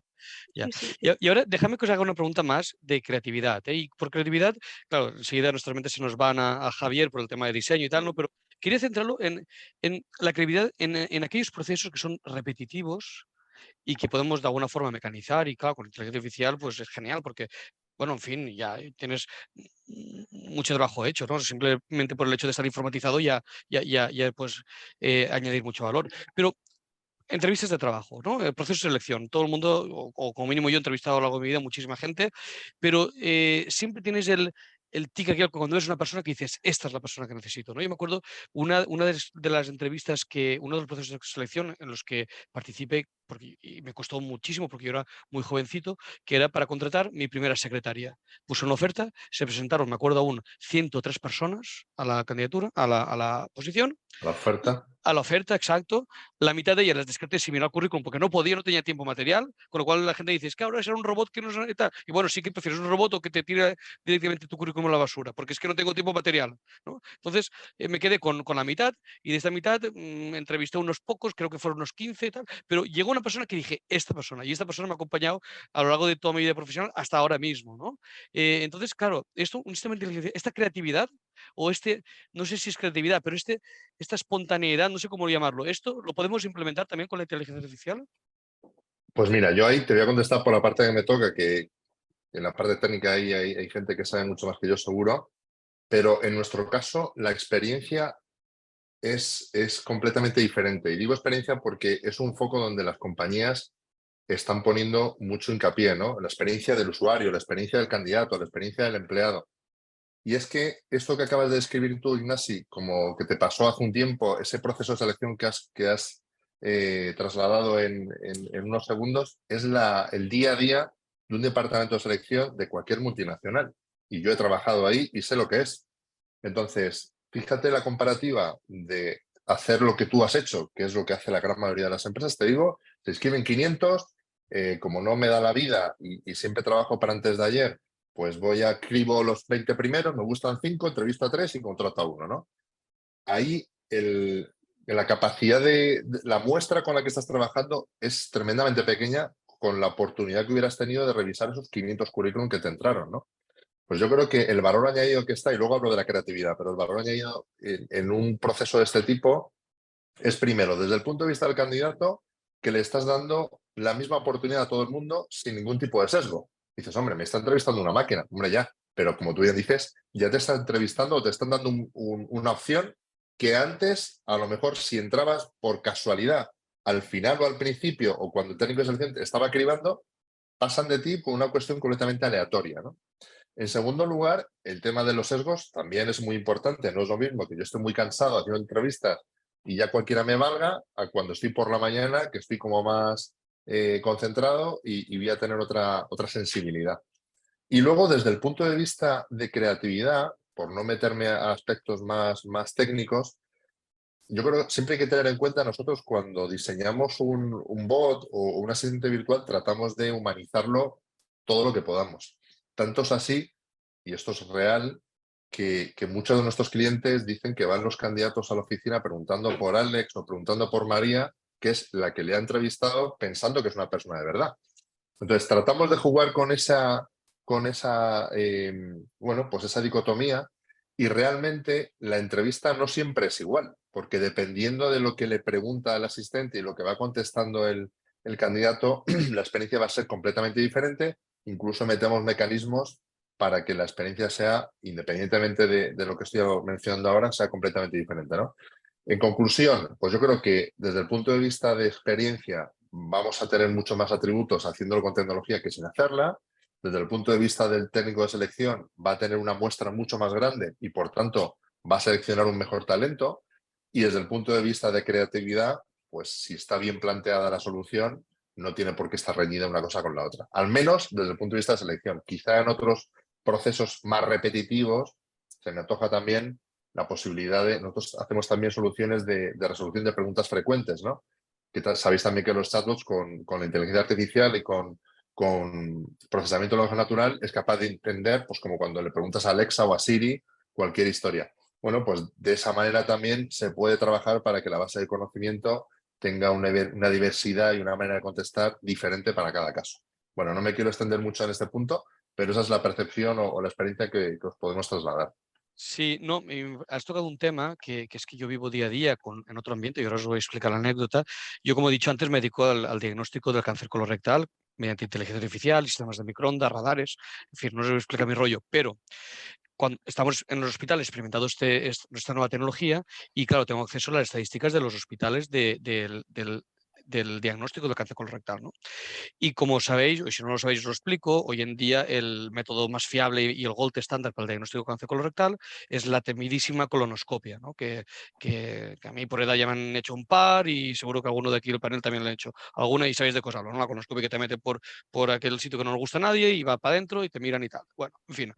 Ya. sí, sí, sí. Y, y ahora déjame que os haga una pregunta más de creatividad. ¿eh? Y por creatividad, claro, enseguida nuestras mentes se nos van a, a Javier por el tema de diseño y tal, ¿no? Pero quería centrarlo en, en la creatividad, en, en aquellos procesos que son repetitivos y que podemos de alguna forma mecanizar. Y claro, con inteligencia artificial, pues es genial porque, bueno, en fin, ya tienes mucho trabajo hecho, ¿no? Simplemente por el hecho de estar informatizado ya, ya, ya, ya pues eh, añadir mucho valor. Pero entrevistas de trabajo, ¿no? El proceso de selección. Todo el mundo, o, como mínimo yo he entrevistado a lo largo de mi vida muchísima gente, pero eh, siempre tienes el, el tic aquí cuando eres una persona que dices, esta es la persona que necesito, ¿no? Yo me acuerdo una, una de las entrevistas que, uno de los procesos de selección en los que participé, porque y me costó muchísimo porque yo era muy jovencito, que era para contratar mi primera secretaria. Puse una oferta, se presentaron, me acuerdo aún, 103 personas a la candidatura, a la, a la posición, La oferta. a la oferta, exacto. La mitad de ellas las descarté sin mirar el currículum porque no podía, no tenía tiempo material, con lo cual la gente dice, es que ahora es un robot que no tal. Y bueno, sí que prefieres un robot o que te tire directamente tu currículum a la basura, porque es que no tengo tiempo material. ¿no? Entonces eh, me quedé con, con la mitad y de esta mitad mm, entrevisté a unos pocos, creo que fueron unos 15 y tal, pero llegó una persona que dije, esta persona, y esta persona me ha acompañado a lo largo de toda mi vida profesional hasta ahora mismo. ¿no? Eh, entonces, claro, esto, un sistema de inteligencia, esta creatividad o este, no sé si es creatividad, pero este, esta espontaneidad, no sé cómo llamarlo, ¿esto lo podemos implementar también con la inteligencia artificial? Pues mira, yo ahí te voy a contestar por la parte que me toca, que en la parte técnica ahí hay, hay gente que sabe mucho más que yo seguro, pero en nuestro caso la experiencia es, es completamente diferente. Y digo experiencia porque es un foco donde las compañías están poniendo mucho hincapié, ¿no? La experiencia del usuario, la experiencia del candidato, la experiencia del empleado. Y es que esto que acabas de describir tú, Ignasi, como que te pasó hace un tiempo, ese proceso de selección que has, que has eh, trasladado en, en- en unos segundos, es la, el día a día de un departamento de selección de cualquier multinacional. Y yo he trabajado ahí y sé lo que es. Entonces, fíjate la comparativa de hacer lo que tú has hecho, que es lo que hace la gran mayoría de las empresas. Te digo, se escriben 500, eh, como no me da la vida y, siempre trabajo para antes de ayer, pues voy a escribo los 20 primeros, me gustan 5, entrevisto a 3 y contrato a uno, ¿no? Ahí la capacidad de, de- la muestra con la que estás trabajando es tremendamente pequeña con la oportunidad que hubieras tenido de revisar esos 500 currículum que te entraron, ¿no? Pues yo creo que el valor añadido que está, y luego hablo de la creatividad, pero el valor añadido en, un proceso de este tipo es primero, desde el punto de vista del candidato, que le estás dando la misma oportunidad a todo el mundo sin ningún tipo de sesgo. Dices, hombre, me está entrevistando una máquina, hombre, ya, pero como tú bien dices, ya te está entrevistando o te están dando un- un- una opción que antes, a lo mejor, si entrabas por casualidad al final o al principio, o cuando el técnico de selección estaba cribando, pasan de ti por una cuestión completamente aleatoria, ¿no? En segundo lugar, el tema de los sesgos también es muy importante. No es lo mismo que yo estoy muy cansado haciendo entrevistas y ya cualquiera me valga a cuando estoy por la mañana, que estoy como más eh, concentrado y, voy a tener otra, otra sensibilidad. Y luego, desde el punto de vista de creatividad, por no meterme a aspectos más, más técnicos, yo creo que siempre hay que tener en cuenta nosotros cuando diseñamos un, un bot o un asistente virtual, tratamos de humanizarlo todo lo que podamos. Tanto es así, y esto es real, que, que muchos de nuestros clientes dicen que van los candidatos a la oficina preguntando por Alex o preguntando por María, que es la que le ha entrevistado pensando que es una persona de verdad. Entonces, tratamos de jugar con esa, con esa, eh, bueno, pues esa dicotomía y realmente la entrevista no siempre es igual, porque dependiendo de lo que le pregunta el asistente y lo que va contestando el, el candidato, la experiencia va a ser completamente diferente. Incluso metemos mecanismos para que la experiencia sea, independientemente de, lo que estoy mencionando ahora, sea completamente diferente. ¿no? En conclusión, pues yo creo que desde el punto de vista de experiencia vamos a tener mucho más atributos haciéndolo con tecnología que sin hacerla. Desde el punto de vista del técnico de selección va a tener una muestra mucho más grande y por tanto va a seleccionar un mejor talento. Y desde el punto de vista de creatividad, pues si está bien planteada la solución, no tiene por qué estar reñida una cosa con la otra. Al menos desde el punto de vista de selección. Quizá en otros procesos más repetitivos se me antoja también la posibilidad de, nosotros hacemos también soluciones de, resolución de preguntas frecuentes, ¿no? Que sabéis también que los chatbots con, la inteligencia artificial y con, con procesamiento de lenguaje natural es capaz de entender, pues como cuando le preguntas a Alexa o a Siri cualquier historia. Bueno, pues de esa manera también se puede trabajar para que la base de conocimiento tenga una, diversidad y una manera de contestar diferente para cada caso. Bueno, no me quiero extender mucho en este punto, pero esa es la percepción o, la experiencia que, os podemos trasladar. Sí, no, has tocado un tema que, es que yo vivo día a día con, en otro ambiente y ahora os voy a explicar la anécdota. Yo, como he dicho antes, me dedico al, diagnóstico del cáncer colorectal mediante inteligencia artificial, sistemas de microondas, radares, en fin, no os voy a explicar mi rollo, pero cuando estamos en los hospitales experimentando este, esta nueva tecnología y claro, tengo acceso a las estadísticas de los hospitales del, del diagnóstico del cáncer colorectal. ¿no? Y como sabéis, o si no lo sabéis, os lo explico, hoy en día el método más fiable y el gold estándar para el diagnóstico de cáncer colorectal es la temidísima colonoscopia, ¿no? que, que, a mí por edad ya me han hecho un par y seguro que alguno de aquí del panel también le han hecho alguna y sabéis de cosas, ¿no? La colonoscopia que te mete por, por aquel sitio que no le gusta a nadie y va para adentro y te miran y tal. Bueno, en fin.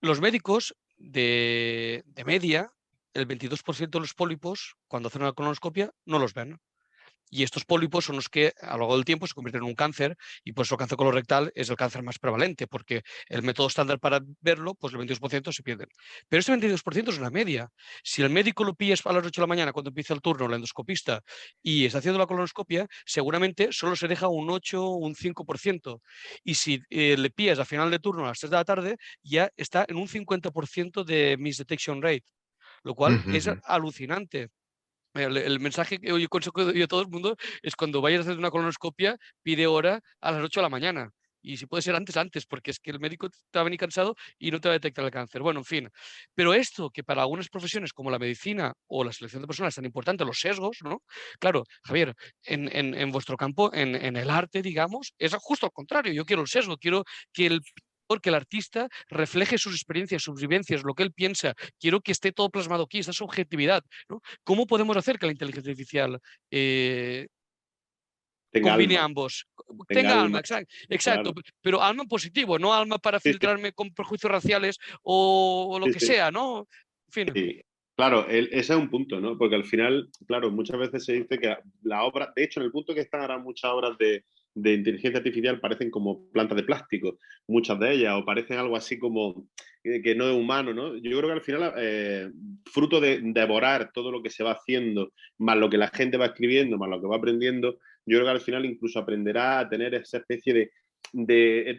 Los médicos de, de media el 22% de los pólipos, cuando hacen una colonoscopia, no los ven. Y estos pólipos son los que a lo largo del tiempo se convierten en un cáncer y por eso el cáncer colorectal es el cáncer más prevalente, porque el método estándar para verlo, pues el 22% se pierde. Pero este 22% es una media. Si el médico lo pillas a las 8 de la mañana cuando empieza el turno, el endoscopista, y está haciendo la colonoscopia, seguramente solo se deja un 8 o un 5%. Y si eh, le pillas a final de turno a las 3 de la tarde, ya está en un 50% de misdetection rate, lo cual es alucinante. El, mensaje que yo consejo a todo el mundo es cuando vayas a hacer una colonoscopia, pide hora a las 8 de la mañana. Y si puede ser antes, antes, porque es que el médico a venir cansado y no te va a detectar el cáncer. Bueno, en fin. Pero esto, que para algunas profesiones como la medicina o la selección de personas es tan importante, los sesgos, ¿no? Claro, Javier, en, en, en vuestro campo, en, en, el arte, digamos, es justo al contrario. Yo quiero el sesgo, quiero que el que el artista refleje sus experiencias, sus vivencias, lo que él piensa. Quiero que esté todo plasmado aquí, esa subjetividad. ¿no? ¿Cómo podemos hacer que la inteligencia artificial eh, combine ambos? Tenga, alma, exacto, pero alma positivo, no alma para filtrarme con prejuicios raciales o, lo que sea, ¿no? En fin. Claro, ese es un punto, ¿no? Porque al final, claro, muchas veces se dice que la obra, de hecho, en el punto que están ahora muchas obras de, de inteligencia artificial parecen como plantas de plástico, muchas de ellas, o parecen algo así como que no es humano, ¿no? Yo creo que al final, eh, fruto de devorar todo lo que se va haciendo, más lo que la gente va escribiendo, más lo que va aprendiendo, yo creo que al final incluso aprenderá a tener esa especie de,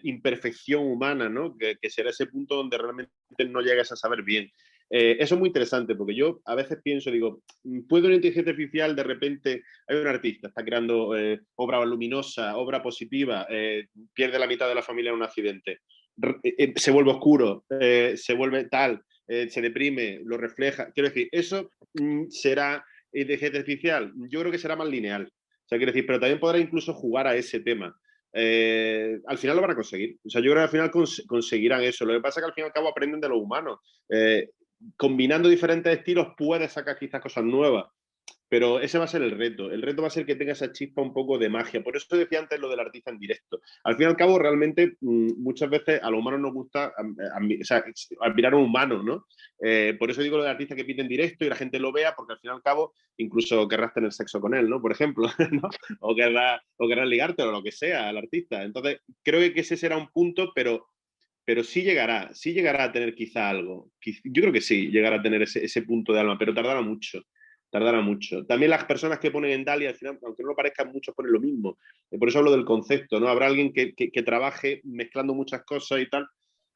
imperfección humana, ¿no? Que, será ese punto donde realmente no llegas a saber bien. Eh, eso es muy interesante porque yo a veces pienso, digo, ¿puede una inteligencia artificial de repente, hay un artista, está creando eh, obra luminosa, obra positiva, eh, pierde la mitad de la familia en un accidente, se vuelve oscuro, se vuelve tal, se deprime, lo refleja? Quiero decir, eso mm, será inteligencia artificial, yo creo que será más lineal. O sea, quiero decir, pero también podrá incluso jugar a ese tema. al final lo van a conseguir. O sea, yo creo que al final conseguirán eso. Lo que pasa es que al fin y al cabo aprenden de lo humano combinando diferentes estilos puedes sacar quizás cosas nuevas. Pero ese va a ser el reto. El reto va a ser que tenga esa chispa un poco de magia. Por eso decía antes lo del artista en directo. Al fin y al cabo, realmente, mm, muchas veces a los humanos nos gusta admirar a un humano, ¿no? Eh, por eso digo lo del artista que pide en directo y la gente lo vea, porque al fin y al cabo, incluso querrás tener sexo con él, ¿no? Por ejemplo. O querrás, o querrás ligarte o lo que sea al artista. Entonces, creo que ese será un punto, pero pero sí llegará, sí llegará a tener quizá algo. Yo creo que sí, llegará a tener ese, punto de alma, pero tardará mucho. Tardará mucho. También las personas que ponen en DALI, al final, aunque no lo parezcan, muchos ponen lo mismo. Por eso hablo del concepto, ¿no? Habrá alguien que, trabaje mezclando muchas cosas y tal.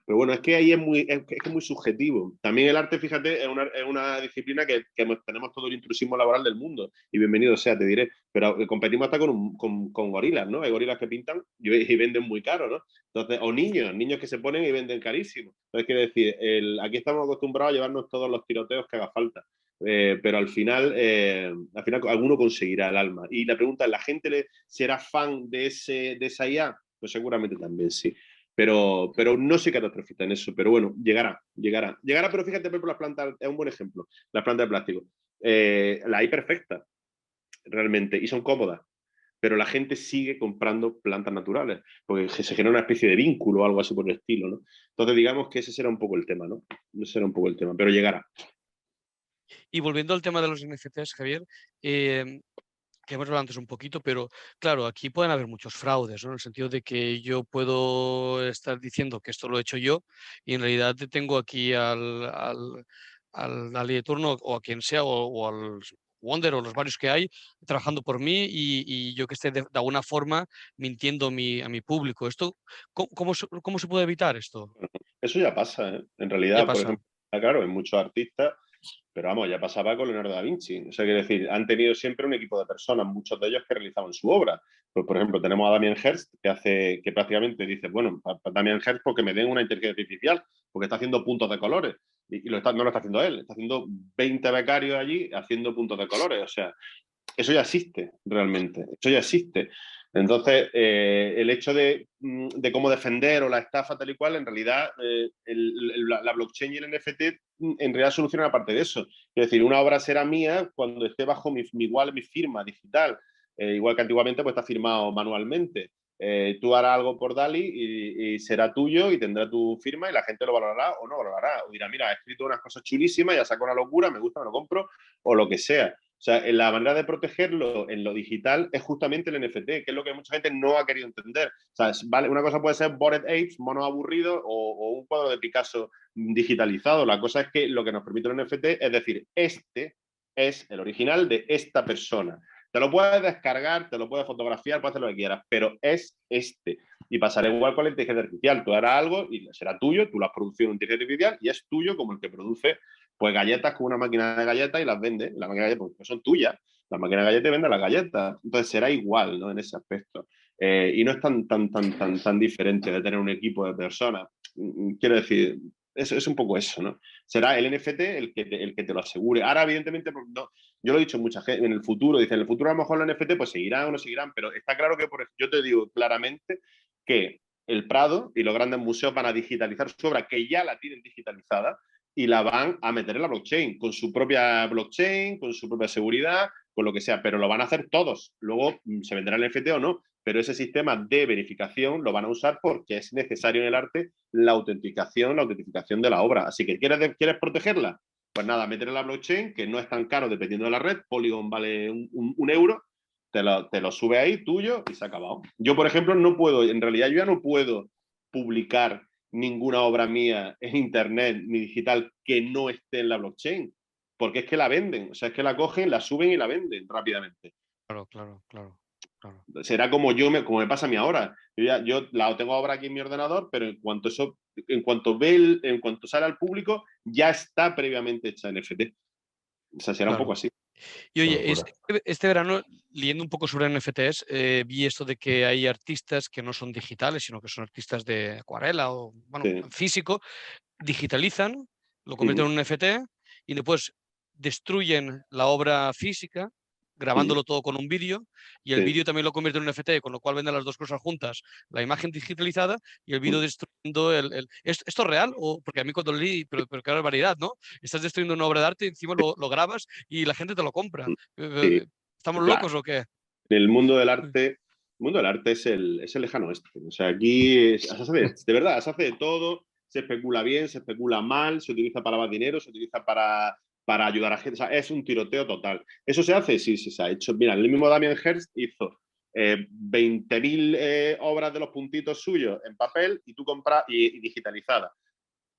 Pero bueno, es que ahí es muy, es, muy subjetivo. También el arte, fíjate, es una, es una disciplina que, tenemos todo el intrusismo laboral del mundo. Y bienvenido sea, te diré. Pero eh, competimos hasta con, con, gorilas, ¿no? Hay gorilas que pintan y, venden muy caro, ¿no? Entonces, o niños, niños que se ponen y venden carísimo. Entonces, quiero decir, el, aquí estamos acostumbrados a llevarnos todos los tiroteos que haga falta. Eh, pero al final, eh, al final alguno conseguirá el alma. Y la pregunta es, ¿la gente será fan de, ese, de esa IA? Pues seguramente también sí. Pero, pero no soy catastrofista en eso. Pero bueno, llegará, llegará. Llegará, pero fíjate, por las plantas, es un buen ejemplo, las plantas de plástico. Eh, la hay perfecta, realmente, y son cómodas. Pero la gente sigue comprando plantas naturales, porque se genera una especie de vínculo o algo así por el estilo, ¿no? Entonces, digamos que ese será un poco el tema, ¿no? Ese será un poco el tema, pero llegará. Y volviendo al tema de los NFTs, Javier, em, que hemos hablado antes un poquito, pero claro, aquí pueden haber muchos fraudes, ¿no? En el sentido de que yo puedo estar diciendo que esto lo he hecho yo y en realidad tengo aquí al, al, al, de turno o a quien sea o, al Wonder o los varios que hay trabajando por mí y, yo que esté de, alguna forma mintiendo mi, a mi público. Esto, ¿cómo, cómo, se puede evitar esto? Eso ya pasa, ¿eh? en realidad, por ejemplo, claro, hay muchos artistas pero vamos, ya pasaba con Leonardo da Vinci. O sea, quiere decir, han tenido siempre un equipo de personas, muchos de ellos que realizaban su obra. Pues, por ejemplo, tenemos a Damien Hirst, que hace, que prácticamente dice, bueno, Damien Hirst porque me den una inteligencia artificial, porque está haciendo puntos de colores. Y, lo está, no lo está haciendo él, está haciendo 20 becarios allí haciendo puntos de colores. O sea, eso ya existe realmente, eso ya existe. Entonces, eh, el hecho mm, de, cómo defender o la estafa tal y cual, en realidad eh, la, blockchain y el NFT mm, en realidad solucionan parte de eso. Es decir, una obra será mía cuando esté bajo mi, igual mi firma digital, eh, igual que antiguamente pues está firmado manualmente. tú harás algo por Dali y, será tuyo y tendrá tu firma y la gente lo valorará o no valorará. O dirá, mira, he escrito unas cosas chulísimas, ya saco una locura, me gusta, me lo compro, o lo que sea. O sea, la manera de protegerlo en lo digital es justamente el NFT, que es lo que mucha gente no ha querido entender. O sea, vale, una cosa puede ser Bored Apes, mono aburrido, o, un cuadro de Picasso digitalizado. La cosa es que lo que nos permite el NFT es decir, este es el original de esta persona. Te lo puedes descargar, te lo puedes fotografiar, puedes hacer lo que quieras, pero es este. Y pasará igual con la inteligencia artificial. Tú harás algo y será tuyo, tú lo has producido en inteligencia artificial y es tuyo como el que produce pues galletas con una máquina de galletas y las vende. La máquina de galletas pues, son tuyas. La máquina de galletas vende las galletas. Entonces será igual, ¿no? En ese aspecto. Eh, y no es tan, tan, tan, tan, tan diferente de tener un equipo de personas. Mm, mm, quiero decir, es, es un poco eso, ¿no? Será el NFT el que te, el que te lo asegure. Ahora, evidentemente, no, yo lo he dicho mucha gente, en el futuro, dice, en el futuro a lo mejor los NFT pues seguirán o no seguirán, pero está claro que, por yo te digo claramente que el Prado y los grandes museos van a digitalizar su obra, que ya la tienen digitalizada, y la van a meter en la blockchain, con su propia blockchain, con su propia seguridad, con lo que sea, pero lo van a hacer todos. Luego mm, se venderá el NFT o no, pero ese sistema de verificación lo van a usar porque es necesario en el arte la autenticación, la autentificación de la obra. Así que, ¿quieres, ¿quieres protegerla? Pues nada, meter en la blockchain, que no es tan caro dependiendo de la red, Polygon vale un, euro, te lo, te lo, sube ahí, tuyo, y se ha acabado. Yo, por ejemplo, no puedo, en realidad yo ya no puedo publicar ninguna obra mía en internet ni digital que no esté en la blockchain, porque es que la venden, o sea, es que la cogen, la suben y la venden rápidamente. Claro, claro, claro. Será como yo me, como me pasa a mí ahora. Yo, ya, yo la tengo ahora aquí en mi ordenador, pero en cuanto eso, en cuanto ve en cuanto sale al público, ya está previamente hecha en NFT. O sea, será un poco así. Y oye, este, este, verano, leyendo un poco sobre NFTs, eh, vi esto de que hay artistas que no son digitales, sino que son artistas de acuarela o bueno, físico, digitalizan, lo convierten en un NFT y después destruyen la obra física grabándolo todo con un vídeo y el vídeo también lo convierte en un NFT, con lo cual venden las dos cosas juntas, la imagen digitalizada y el vídeo destruyendo el... ¿Esto, es real? O, porque a mí cuando leí, pero, pero qué barbaridad, ¿no? Estás destruyendo una obra de arte y encima lo, lo grabas y la gente te lo compra. Mm, eh, eh, ¿Estamos locos o qué? El mundo del arte... El mundo del arte es el, es el lejano oeste. O sea, aquí se hace, de verdad, se hace de todo, se especula bien, se especula mal, se utiliza para más dinero, se utiliza para para ayudar a gente. O sea, es un tiroteo total. ¿Eso se hace? Sí, sí, se ha hecho. Mira, el mismo Damien Hirst hizo eh, 20.000 eh, obras de los puntitos suyos en papel y tú compras y, digitalizada.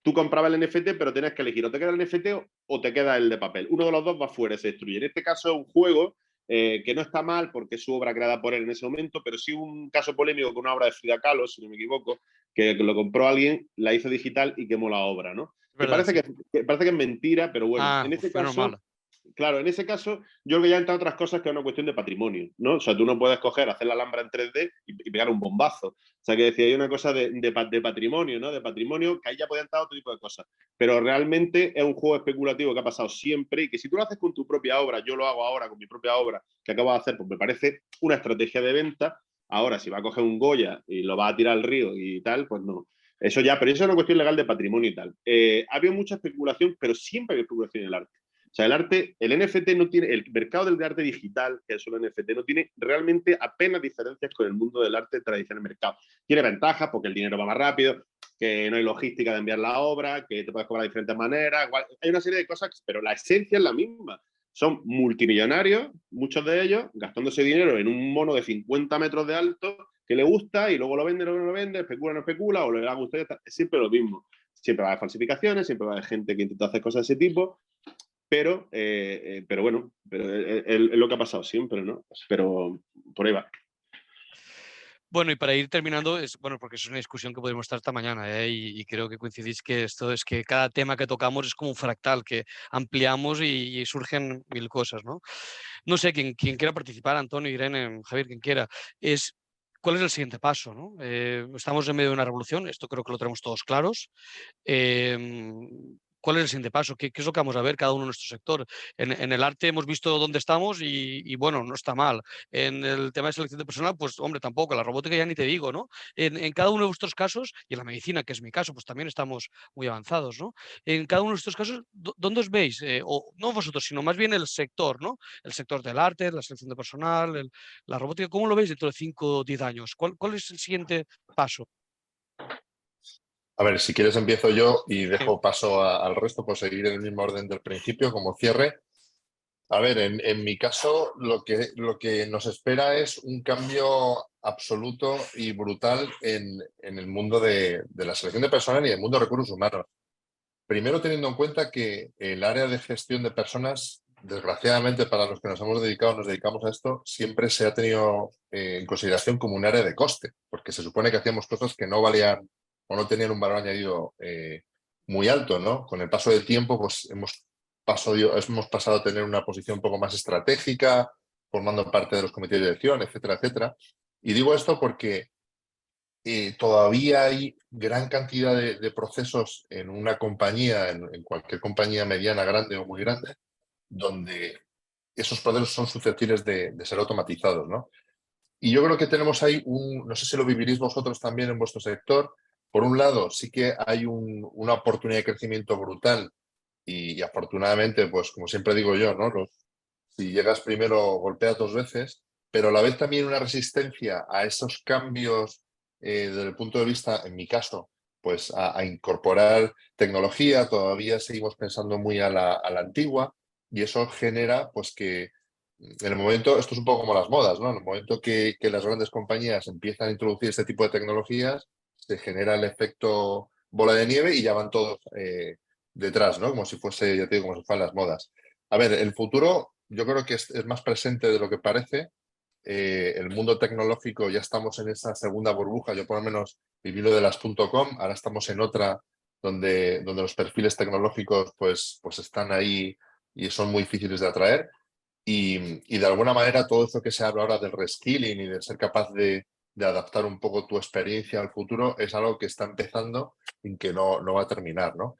Tú comprabas el NFT, pero tienes que elegir o te queda el NFT o, te queda el de papel. Uno de los dos va fuera, se destruye. En este caso un juego eh, que no está mal porque es su obra creada por él en ese momento, pero sí un caso polémico con una obra de Frida Kahlo, si no me equivoco, que lo compró alguien, la hizo digital y quemó la obra, ¿no? Parece, que, parece que es mentira, pero bueno, Ah, en este caso, normal. claro, en ese caso, yo creo que ya entran otras cosas que es una cuestión de patrimonio, ¿no? O sea, tú no puedes coger, hacer la alhambra en 3D y, y pegar un bombazo. O sea, que decía, hay una cosa de, de de patrimonio, ¿no? De patrimonio, que ahí ya podían entrar otro tipo de cosas. Pero realmente es un juego especulativo que ha pasado siempre y que si tú lo haces con tu propia obra, yo lo hago ahora con mi propia obra que acabo de hacer, pues me parece una estrategia de venta. Ahora, si va a coger un Goya y lo va a tirar al río y tal, pues no. Eso ya, pero eso es una cuestión legal de patrimonio y tal. Eh, ha habido mucha especulación, pero siempre hay especulación en el arte. O sea, el arte, el NFT no tiene, el mercado del arte digital, que es el NFT, no tiene realmente apenas diferencias con el mundo del arte tradicional mercado. Tiene ventajas porque el dinero va más rápido, que no hay logística de enviar la obra, que te puedes cobrar de diferentes maneras. Hay una serie de cosas, pero la esencia es la misma. Son multimillonarios, muchos de ellos, gastándose dinero en un mono de 50 metros de alto que le gusta y luego lo vende, luego no lo vende, especula, no especula, o le y ya está. Es siempre lo mismo. Siempre va a haber falsificaciones, siempre va a haber gente que intenta hacer cosas de ese tipo, pero, eh, eh, pero bueno, pero es, lo que ha pasado siempre, ¿no? Pero por ahí va. Bueno, y para ir terminando, es, bueno, porque es una discusión que podemos estar esta mañana, ¿eh? y, creo que coincidís que esto es que cada tema que tocamos es como un fractal, que ampliamos y, y surgen mil cosas, ¿no? No sé, quien, quien quiera participar, Antonio, Irene, Javier, quien quiera, es cuál es el siguiente paso, ¿no? Eh, estamos en medio de una revolución, esto creo que lo tenemos todos claros. Em, ¿Cuál es el siguiente paso? ¿Qué, qué es lo que vamos a ver cada uno en nuestro sector? En, en el arte hemos visto dónde estamos y, y, bueno, no está mal. En el tema de selección de personal, pues hombre, tampoco. La robótica ya ni te digo, ¿no? En, en cada uno de vuestros casos, y en la medicina, que es mi caso, pues también estamos muy avanzados, ¿no? En cada uno de estos casos, ¿dó- ¿dónde os veis? Eh, o no vosotros, sino más bien el sector, ¿no? El sector del arte, la selección de personal, el- la robótica, ¿cómo lo veis dentro de 5 o 10 años? ¿Cuál, ¿Cuál es el siguiente paso? A ver, si quieres empiezo yo y dejo paso a- al resto por seguir en el mismo orden del principio como cierre. A ver, en, en mi caso lo que, lo que nos espera es un cambio absoluto y brutal en, en el mundo de, de la selección de personal y el mundo de recursos humanos. Primero teniendo en cuenta que el área de gestión de personas, desgraciadamente para los que nos hemos dedicado, nos dedicamos a esto, siempre se ha tenido eh, en consideración como un área de coste, porque se supone que hacíamos cosas que no valían o no tenían un valor añadido eh, muy alto, ¿no? Con el paso del tiempo, pues hemos pasado, hemos pasado a tener una posición un poco más estratégica, formando parte de los comités de dirección, etcétera, etcétera. Y digo esto porque eh, todavía hay gran cantidad de, de procesos en una compañía, en, en, cualquier compañía mediana, grande o muy grande, donde esos procesos son susceptibles de, de ser automatizados, ¿no? Y yo creo que tenemos ahí un, no sé si lo viviréis vosotros también en vuestro sector, por un lado, sí que hay un, una oportunidad de crecimiento brutal y, afortunadamente, pues como siempre digo yo, ¿no? Los, si llegas primero, golpeas dos veces, pero a la vez también una resistencia a esos cambios eh, desde el punto de vista, en mi caso, pues a, incorporar tecnología, todavía seguimos pensando muy a la, antigua y eso genera pues que en el momento, esto es un poco como las modas, ¿no? En el momento que las grandes compañías empiezan a introducir este tipo de tecnologías, se genera el efecto bola de nieve y ya van todos eh, detrás, ¿no? Como si fuese, ya te digo, como si fueran las modas. A ver, el futuro yo creo que es, más presente de lo que parece. Eh, el mundo tecnológico ya estamos en esa segunda burbuja, yo por lo menos viví lo de las .com, ahora estamos en otra donde, donde los perfiles tecnológicos pues, pues están ahí y son muy difíciles de atraer. Y, y de alguna manera todo eso que se habla ahora del reskilling y de ser capaz de, de adaptar un poco tu experiencia al futuro es algo que está empezando y que no, no va a terminar, ¿no?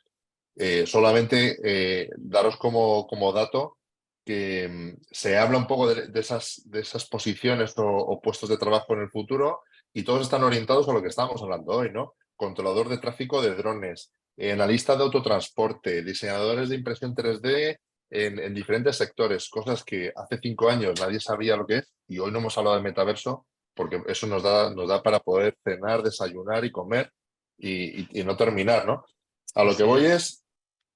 Eh, solamente eh, daros como, como dato que mm, se habla un poco de, esas, de esas posiciones o, o, puestos de trabajo en el futuro y todos están orientados a lo que estamos hablando hoy, ¿no? Controlador de tráfico de drones, eh, analista de autotransporte, diseñadores de impresión 3D en, en diferentes sectores, cosas que hace cinco años nadie sabía lo que es y hoy no hemos hablado del metaverso porque eso nos da, nos da para poder cenar, desayunar y comer y, y, y no terminar, ¿no? A lo que voy es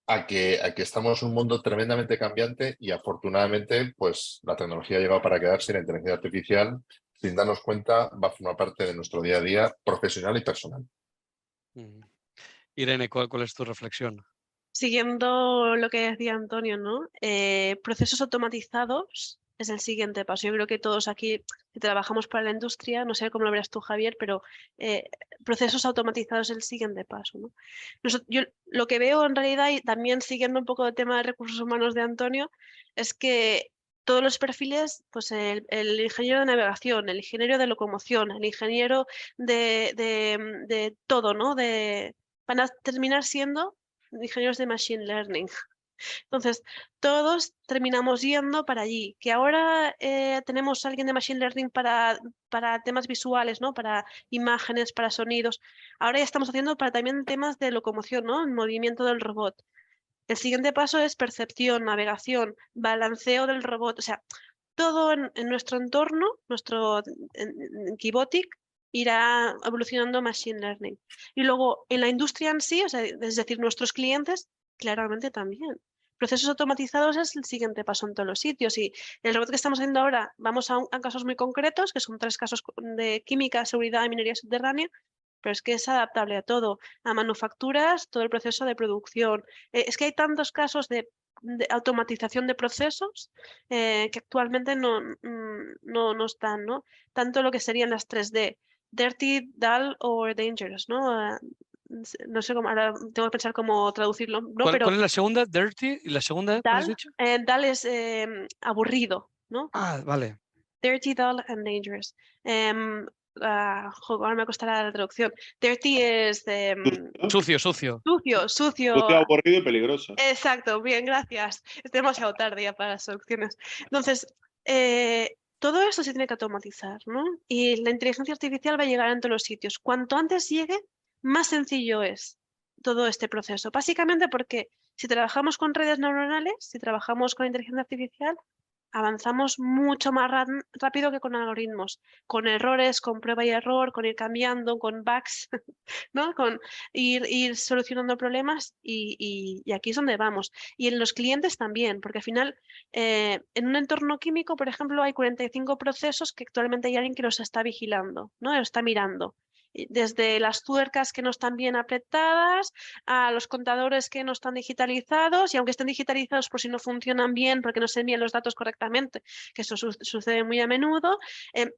a que, a que estamos en un mundo tremendamente cambiante y afortunadamente pues la tecnología ha llegado para quedarse y la inteligencia artificial, sin darnos cuenta, va a formar parte de nuestro día a día profesional y personal. Mm. Irene, ¿cuál, ¿cuál, es tu reflexión? Siguiendo lo que decía Antonio, ¿no? Eh, procesos automatizados es el siguiente paso. Yo creo que todos aquí que trabajamos para la industria, no sé cómo lo verás tú, Javier, pero eh, procesos automatizados es el siguiente paso. ¿no? yo lo que veo en realidad, y también siguiendo un poco el tema de recursos humanos de Antonio, es que todos los perfiles, pues el, ingeniero de navegación, el ingeniero de locomoción, el ingeniero de, de todo, ¿no? De, van a terminar siendo ingenieros de machine learning. Entonces, todos terminamos yendo para allí. Que ahora eh, tenemos alguien de Machine Learning para, para temas visuales, ¿no? Para imágenes, para sonidos. Ahora ya estamos haciendo para también temas de locomoción, ¿no? Movimiento del robot. El siguiente paso es percepción, navegación, balanceo del robot. O sea, todo en, nuestro entorno, nuestro en, Kibotic, irá evolucionando Machine Learning. Y luego en la industria en sí, o sea, es decir, nuestros clientes, claramente también. Procesos automatizados es el siguiente paso en todos los sitios y el robot que estamos haciendo ahora, vamos a, casos muy concretos, que son tres casos de química, seguridad y minería subterránea, pero es que es adaptable a todo, a manufacturas, todo el proceso de producción. Eh, es que hay tantos casos de, automatización de procesos eh, que actualmente no, mm, no, no, están, ¿no? Tanto lo que serían las 3D, dirty, dull o dangerous, ¿no? No sé cómo, ahora tengo que pensar cómo traducirlo. ¿no? ¿Cuál, Pero, ¿Cuál, es la segunda? Dirty y la segunda, ¿cuál has dicho? Eh, dull es em, aburrido, ¿no? Ah, vale. Dirty, dull and dangerous. Um, ahora me costará la traducción. Dirty es... Em, sucio, sucio. Sucio, sucio. Sucio, aburrido y peligroso. Exacto, bien, gracias. Es demasiado tarde ya para las traducciones. Entonces, eh, todo esto se tiene que automatizar, ¿no? Y la inteligencia artificial va a llegar a todos los sitios. Cuanto antes llegue, más sencillo es todo este proceso. Básicamente porque si trabajamos con redes neuronales, si trabajamos con inteligencia artificial, avanzamos mucho más rápido que con algoritmos, con errores, con prueba y error, con ir cambiando, con bugs, ¿no? con ir, solucionando problemas y, aquí es donde vamos. Y en los clientes también, porque al final eh, en un entorno químico, por ejemplo, hay 45 procesos que actualmente hay alguien que los está vigilando, ¿no? los está mirando desde las tuercas que no están bien apretadas, a los contadores que no están digitalizados, y aunque estén digitalizados por si no funcionan bien, porque no se envían los datos correctamente, que eso sucede muy a menudo, eh,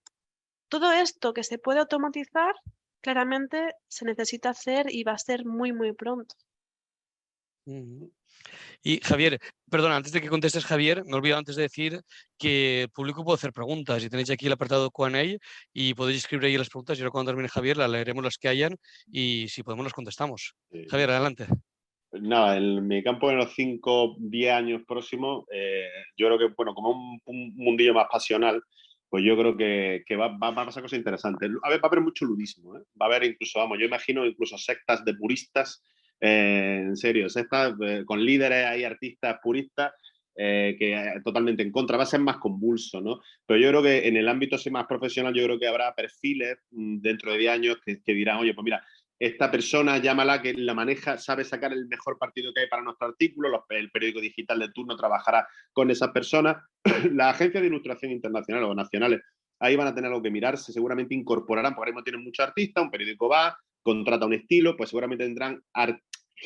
todo esto que se puede automatizar, claramente se necesita hacer y va a ser muy, muy pronto. Y Javier, perdona, antes de que contestes Javier, me he olvidado antes de decir que el público puede hacer preguntas y tenéis aquí el apartado Q&A y podéis escribir ahí las preguntas y ahora cuando termine Javier las leeremos las que hayan y si podemos las contestamos. Javier, adelante. Nada, en mi campo en los 5, 10 años próximos, eh, yo creo que, bueno, como un, mundillo más pasional, pues yo creo que, va, va, a pasar cosas interesantes. A ver, va a haber mucho ludismo, ¿eh? va a haber incluso, vamos, yo imagino incluso sectas de puristas eh, en serio, está eh, con líderes hay artistas puristas eh, que totalmente en contra, va a ser más convulso, ¿no? Pero yo creo que en el ámbito más profesional, yo creo que habrá perfiles mm, dentro de 10 años que, dirán, oye, pues mira, esta persona, llámala, que la maneja, sabe sacar el mejor partido que hay para nuestro artículo, el periódico digital de turno trabajará con esas personas, las agencias de ilustración internacionales o nacionales, ahí van a tener algo que mirarse, seguramente incorporarán, porque ahora mismo tienen muchos artistas, un periódico va, contrata un estilo, pues seguramente tendrán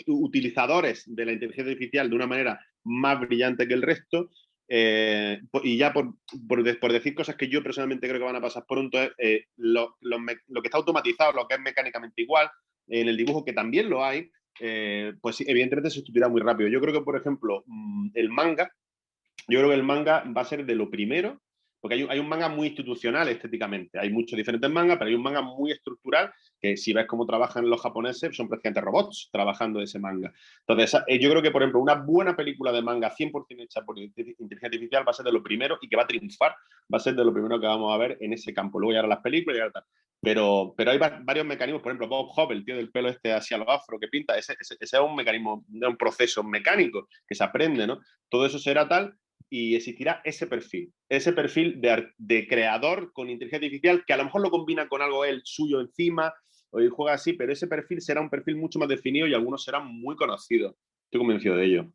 utilizadores de la inteligencia artificial de una manera más brillante que el resto. Eh, y ya por, por, decir cosas que yo personalmente creo que van a pasar pronto, es eh, lo, que está automatizado, lo que es mecánicamente igual, en el dibujo que también lo hay, eh, pues evidentemente se sustituirá muy rápido. Yo creo que, por ejemplo, mm, el manga, yo creo que el manga va a ser de lo primero porque hay, un manga muy institucional estéticamente. Hay muchos diferentes mangas, pero hay un manga muy estructural que si ves cómo trabajan los japoneses, son prácticamente robots trabajando ese manga. Entonces, eh, yo creo que, por ejemplo, una buena película de manga 100% hecha por inteligencia artificial va a ser de lo primero y que va a triunfar, va a ser de lo primero que vamos a ver en ese campo. Luego ya las películas y tal. Pero, pero hay varios mecanismos, por ejemplo, Bob Hope, el tío del pelo este hacia lo afro que pinta, ese, ese, ese es un mecanismo, un proceso mecánico que se aprende, ¿no? Todo eso será tal y existirá ese perfil, ese perfil de, creador con inteligencia artificial que a lo mejor lo combina con algo él suyo encima o juega así, pero ese perfil será un perfil mucho más definido y algunos serán muy conocidos. Estoy convencido de ello.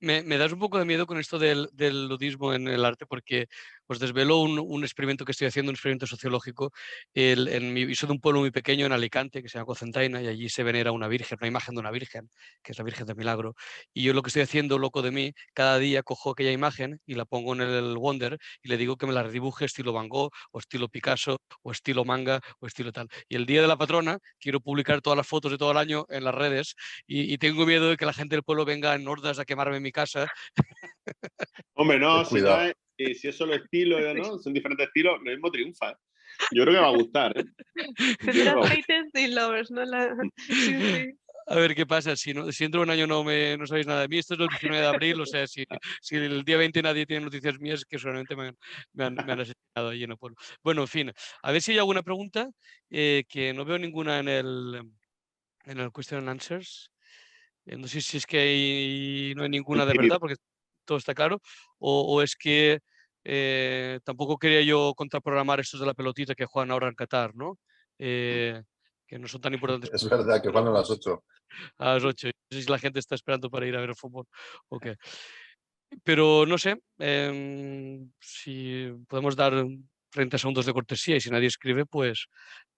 Me, das un poco de miedo con esto del, ludismo en el arte porque os desvelo un, un experimento que estoy haciendo, un experimento sociológico. El, en mi, soy de un pueblo muy pequeño en Alicante que se llama Cocentaina y allí se venera una virgen, una imagen de una virgen, que es la Virgen de Milagro. Y yo lo que estoy haciendo, loco de mí, cada día cojo aquella imagen y la pongo en el Wonder y le digo que me la redibuje estilo Van Gogh o estilo Picasso o estilo manga o estilo tal. Y el día de la patrona quiero publicar todas las fotos de todo el año en las redes y, y tengo miedo de que la gente del pueblo venga en hordas a quemarme en mi casa. Hombre, no, si, no y si es solo estilo, ¿no? Son diferentes estilos, lo mismo triunfa. ¿eh? Yo creo que va a gustar. ¿eh? Lovers, ¿no? La- Sí, sí. A ver qué pasa. Si, no, si dentro de un año no, me, no sabéis nada de mí, esto es el 19 de abril. O sea, si, si el día 20 nadie tiene noticias mías, es que seguramente me han, me han, me han asesinado allí en el pueblo. Bueno, en fin, a ver si hay alguna pregunta eh, que no veo ninguna en el, en el question and answers. Eh, no sé si es que hay- no hay ninguna de verdad, porque todo está claro, o, o es que eh, tampoco quería yo contraprogramar estos de la pelotita que juegan ahora en Qatar, ¿no? Eh, que no son tan importantes Es verdad que van a las 8. a las 8. No sé si la gente está esperando para ir a ver el fútbol o qué. Pero no sé em, si podemos dar 30 segundos de cortesía y si nadie escribe, pues,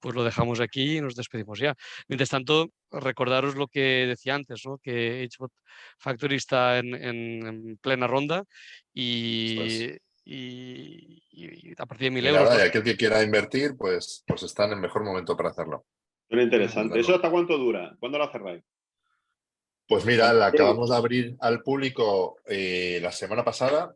pues lo dejamos aquí y nos despedimos ya. Mientras tanto, recordaros lo que decía antes, ¿no? que HBot Factory está en, en- en plena ronda y, y- y a partir de mil euros. nada, y pues, aquel que quiera invertir, pues, pues está en el mejor momento para hacerlo. Suena interesante. ¿Eso hasta cuánto dura? ¿Cuándo lo cerráis? Pues mira, la acabamos de abrir al público eh, la semana pasada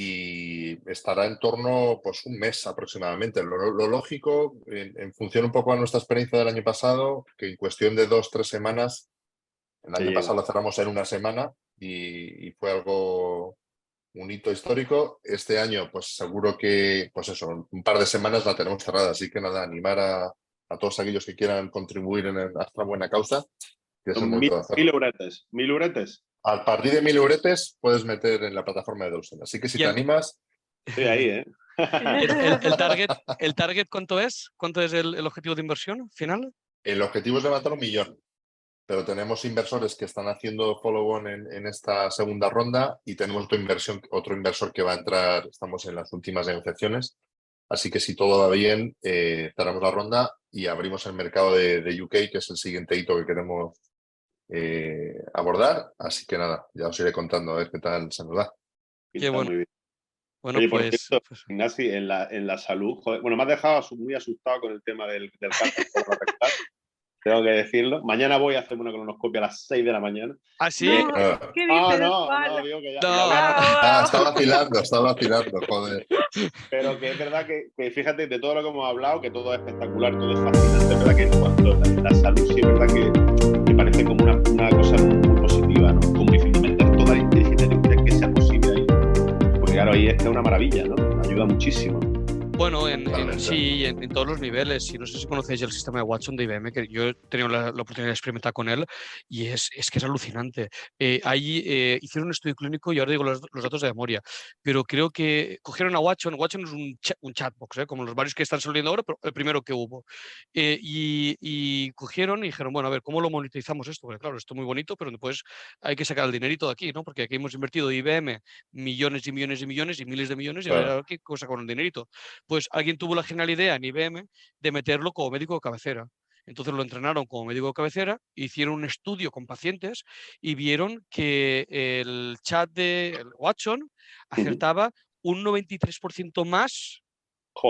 y estará en torno pues un mes aproximadamente. Lo, lo lógico, en, en función un poco a nuestra experiencia del año pasado, que en cuestión de dos, tres semanas, el año pasado la cerramos en una semana y, y fue algo, un hito histórico. Este año, pues seguro que, pues eso, un par de semanas la tenemos cerrada. Así que nada, animar a, a todos aquellos que quieran contribuir en el- a esta buena causa. que mil, mil. ¿Mil euretes? A partir de mil euretes puedes meter en la plataforma de Dawson. Así que si te el- animas, Estoy ahí, ¿eh? el, el- el target, ¿El target cuánto es? ¿Cuánto es el, el objetivo de inversión final? el objetivo es levantar un millón. Pero tenemos inversores que están haciendo follow-on en, en esta segunda ronda y tenemos otro, inversión, otro inversor que va a entrar, estamos en las últimas negociaciones. Así que si todo va bien, eh, cerramos la ronda y abrimos el mercado de, de UK, que es el siguiente hito que queremos eh, abordar. Así que nada, ya os iré contando a ver qué tal se nos da. Pinta bueno. muy bien. Bueno, Oye, por pues, cierto, pues, Ignasi, en la, en la salud, joder, bueno, me has dejado muy asustado con el tema del, del cáncer colorectal, tengo que decirlo. Mañana voy a hacer una colonoscopia a las 6 de la mañana. ¿Ah, sí? No, Ah, ¿Qué Ah, no, Juan? no, digo que ya. No. ah, está vacilando, está vacilando, joder. Pero que es verdad que, que fíjate, de todo lo que hemos hablado, que todo es espectacular, todo es fascinante, es verdad que en cuanto a la, salud sí es verdad que me parece como una, una cosa muy, positiva, ¿no? Como difícil meter toda la inteligencia que sea posible ahí. Porque claro, ahí es que es una maravilla, ¿no? Ayuda muchísimo. Bueno, en, en- sí, en, en todos los niveles. Y no sé si conocéis el sistema de Watson de IBM, que yo he tenido la, la oportunidad de experimentar con él y es, es que es alucinante. Eh, ahí eh, hicieron un estudio clínico y ahora digo los, los datos de memoria, pero creo que cogieron a Watson. Watson es un, cha- un chatbox, ¿eh? como los varios que están saliendo ahora, pero el primero que hubo. Eh, y, y cogieron y dijeron, bueno, a ver, ¿cómo lo monetizamos esto? Porque claro, esto es muy bonito, pero después hay que sacar el dinerito de aquí, ¿no? Porque aquí hemos invertido IBM millones y millones y millones y miles de millones y a ver Claro. qué cosa con el dinerito. Pues alguien tuvo la genial idea en IBM de meterlo como médico de cabecera. Entonces lo entrenaron como médico de cabecera, hicieron un estudio con pacientes y vieron que el chat de Watson acertaba un 93% más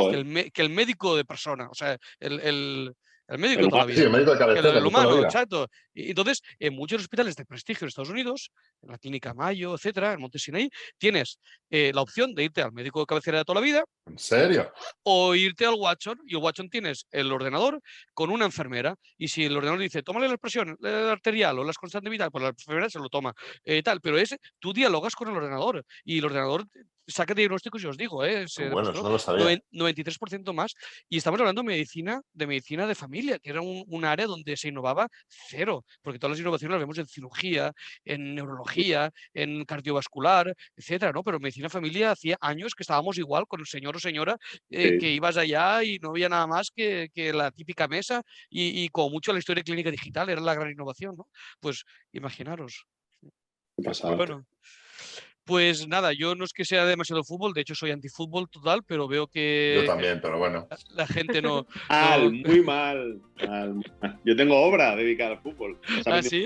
que el, que el médico de persona, o sea, el, el- el médico El de toda la humano, Sí, vida. el médico de el cabecera. toda la humano, exacto. Y entonces, en muchos hospitales de prestigio en Estados Unidos, en la Clínica Mayo, etcétera, en Monte Sinai, tienes eh, la opción de irte al médico de cabecera de toda la vida ¿En serio? o irte al Watson y el Watson tienes el ordenador con una enfermera y si el ordenador dice tómale la presión la arterial o las constantes vitales, pues la enfermera se lo toma eh, tal, pero es tú dialogas con el ordenador y el ordenador saca diagnósticos y os digo, eh, se bueno, eso no lo sabía. noven- 93% más y estamos hablando de medicina de medicina de familia que era un, un área donde se innovaba cero porque todas las innovaciones las vemos en cirugía en neurología en cardiovascular etcétera no pero medicina familia hacía años que estábamos igual con el señor o señora eh, Sí. que ibas allá y no había nada más que, que la típica mesa y, y como mucho la historia clínica digital era la gran innovación, ¿no? Pues imaginaros. Qué pasada. Bueno, Pues nada, yo no es que sea demasiado fútbol, de hecho soy antifútbol total, pero veo que Yo también, pero bueno. la gente no... Mal, no- muy mal. Yo tengo obra dedicada al fútbol. O sea, Ah, sí.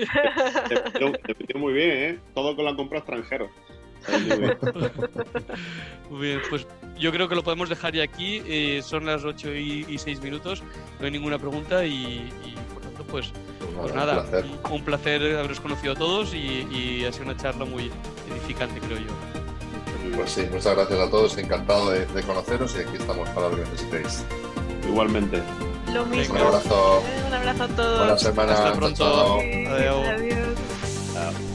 te, metió- te metió muy bien, ¿eh? Todo con la compra extranjero. Muy bien. Pues yo creo que lo podemos dejar ya aquí. eh, son las 8 y, 6 minutos, no hay ninguna pregunta y, y, por tanto, pues, pues nada, nada, un placer. un, un placer haberos conocido a todos y, y ha sido una charla muy edificante, creo yo. Pues sí, muchas gracias a todos. Encantado de, de conoceros y aquí estamos para lo que necesitéis. Igualmente. Lo mismo. Un abrazo. Un abrazo a todos. Buena semana. Hasta Chao, pronto. chao. Sí, Adeu. adiós.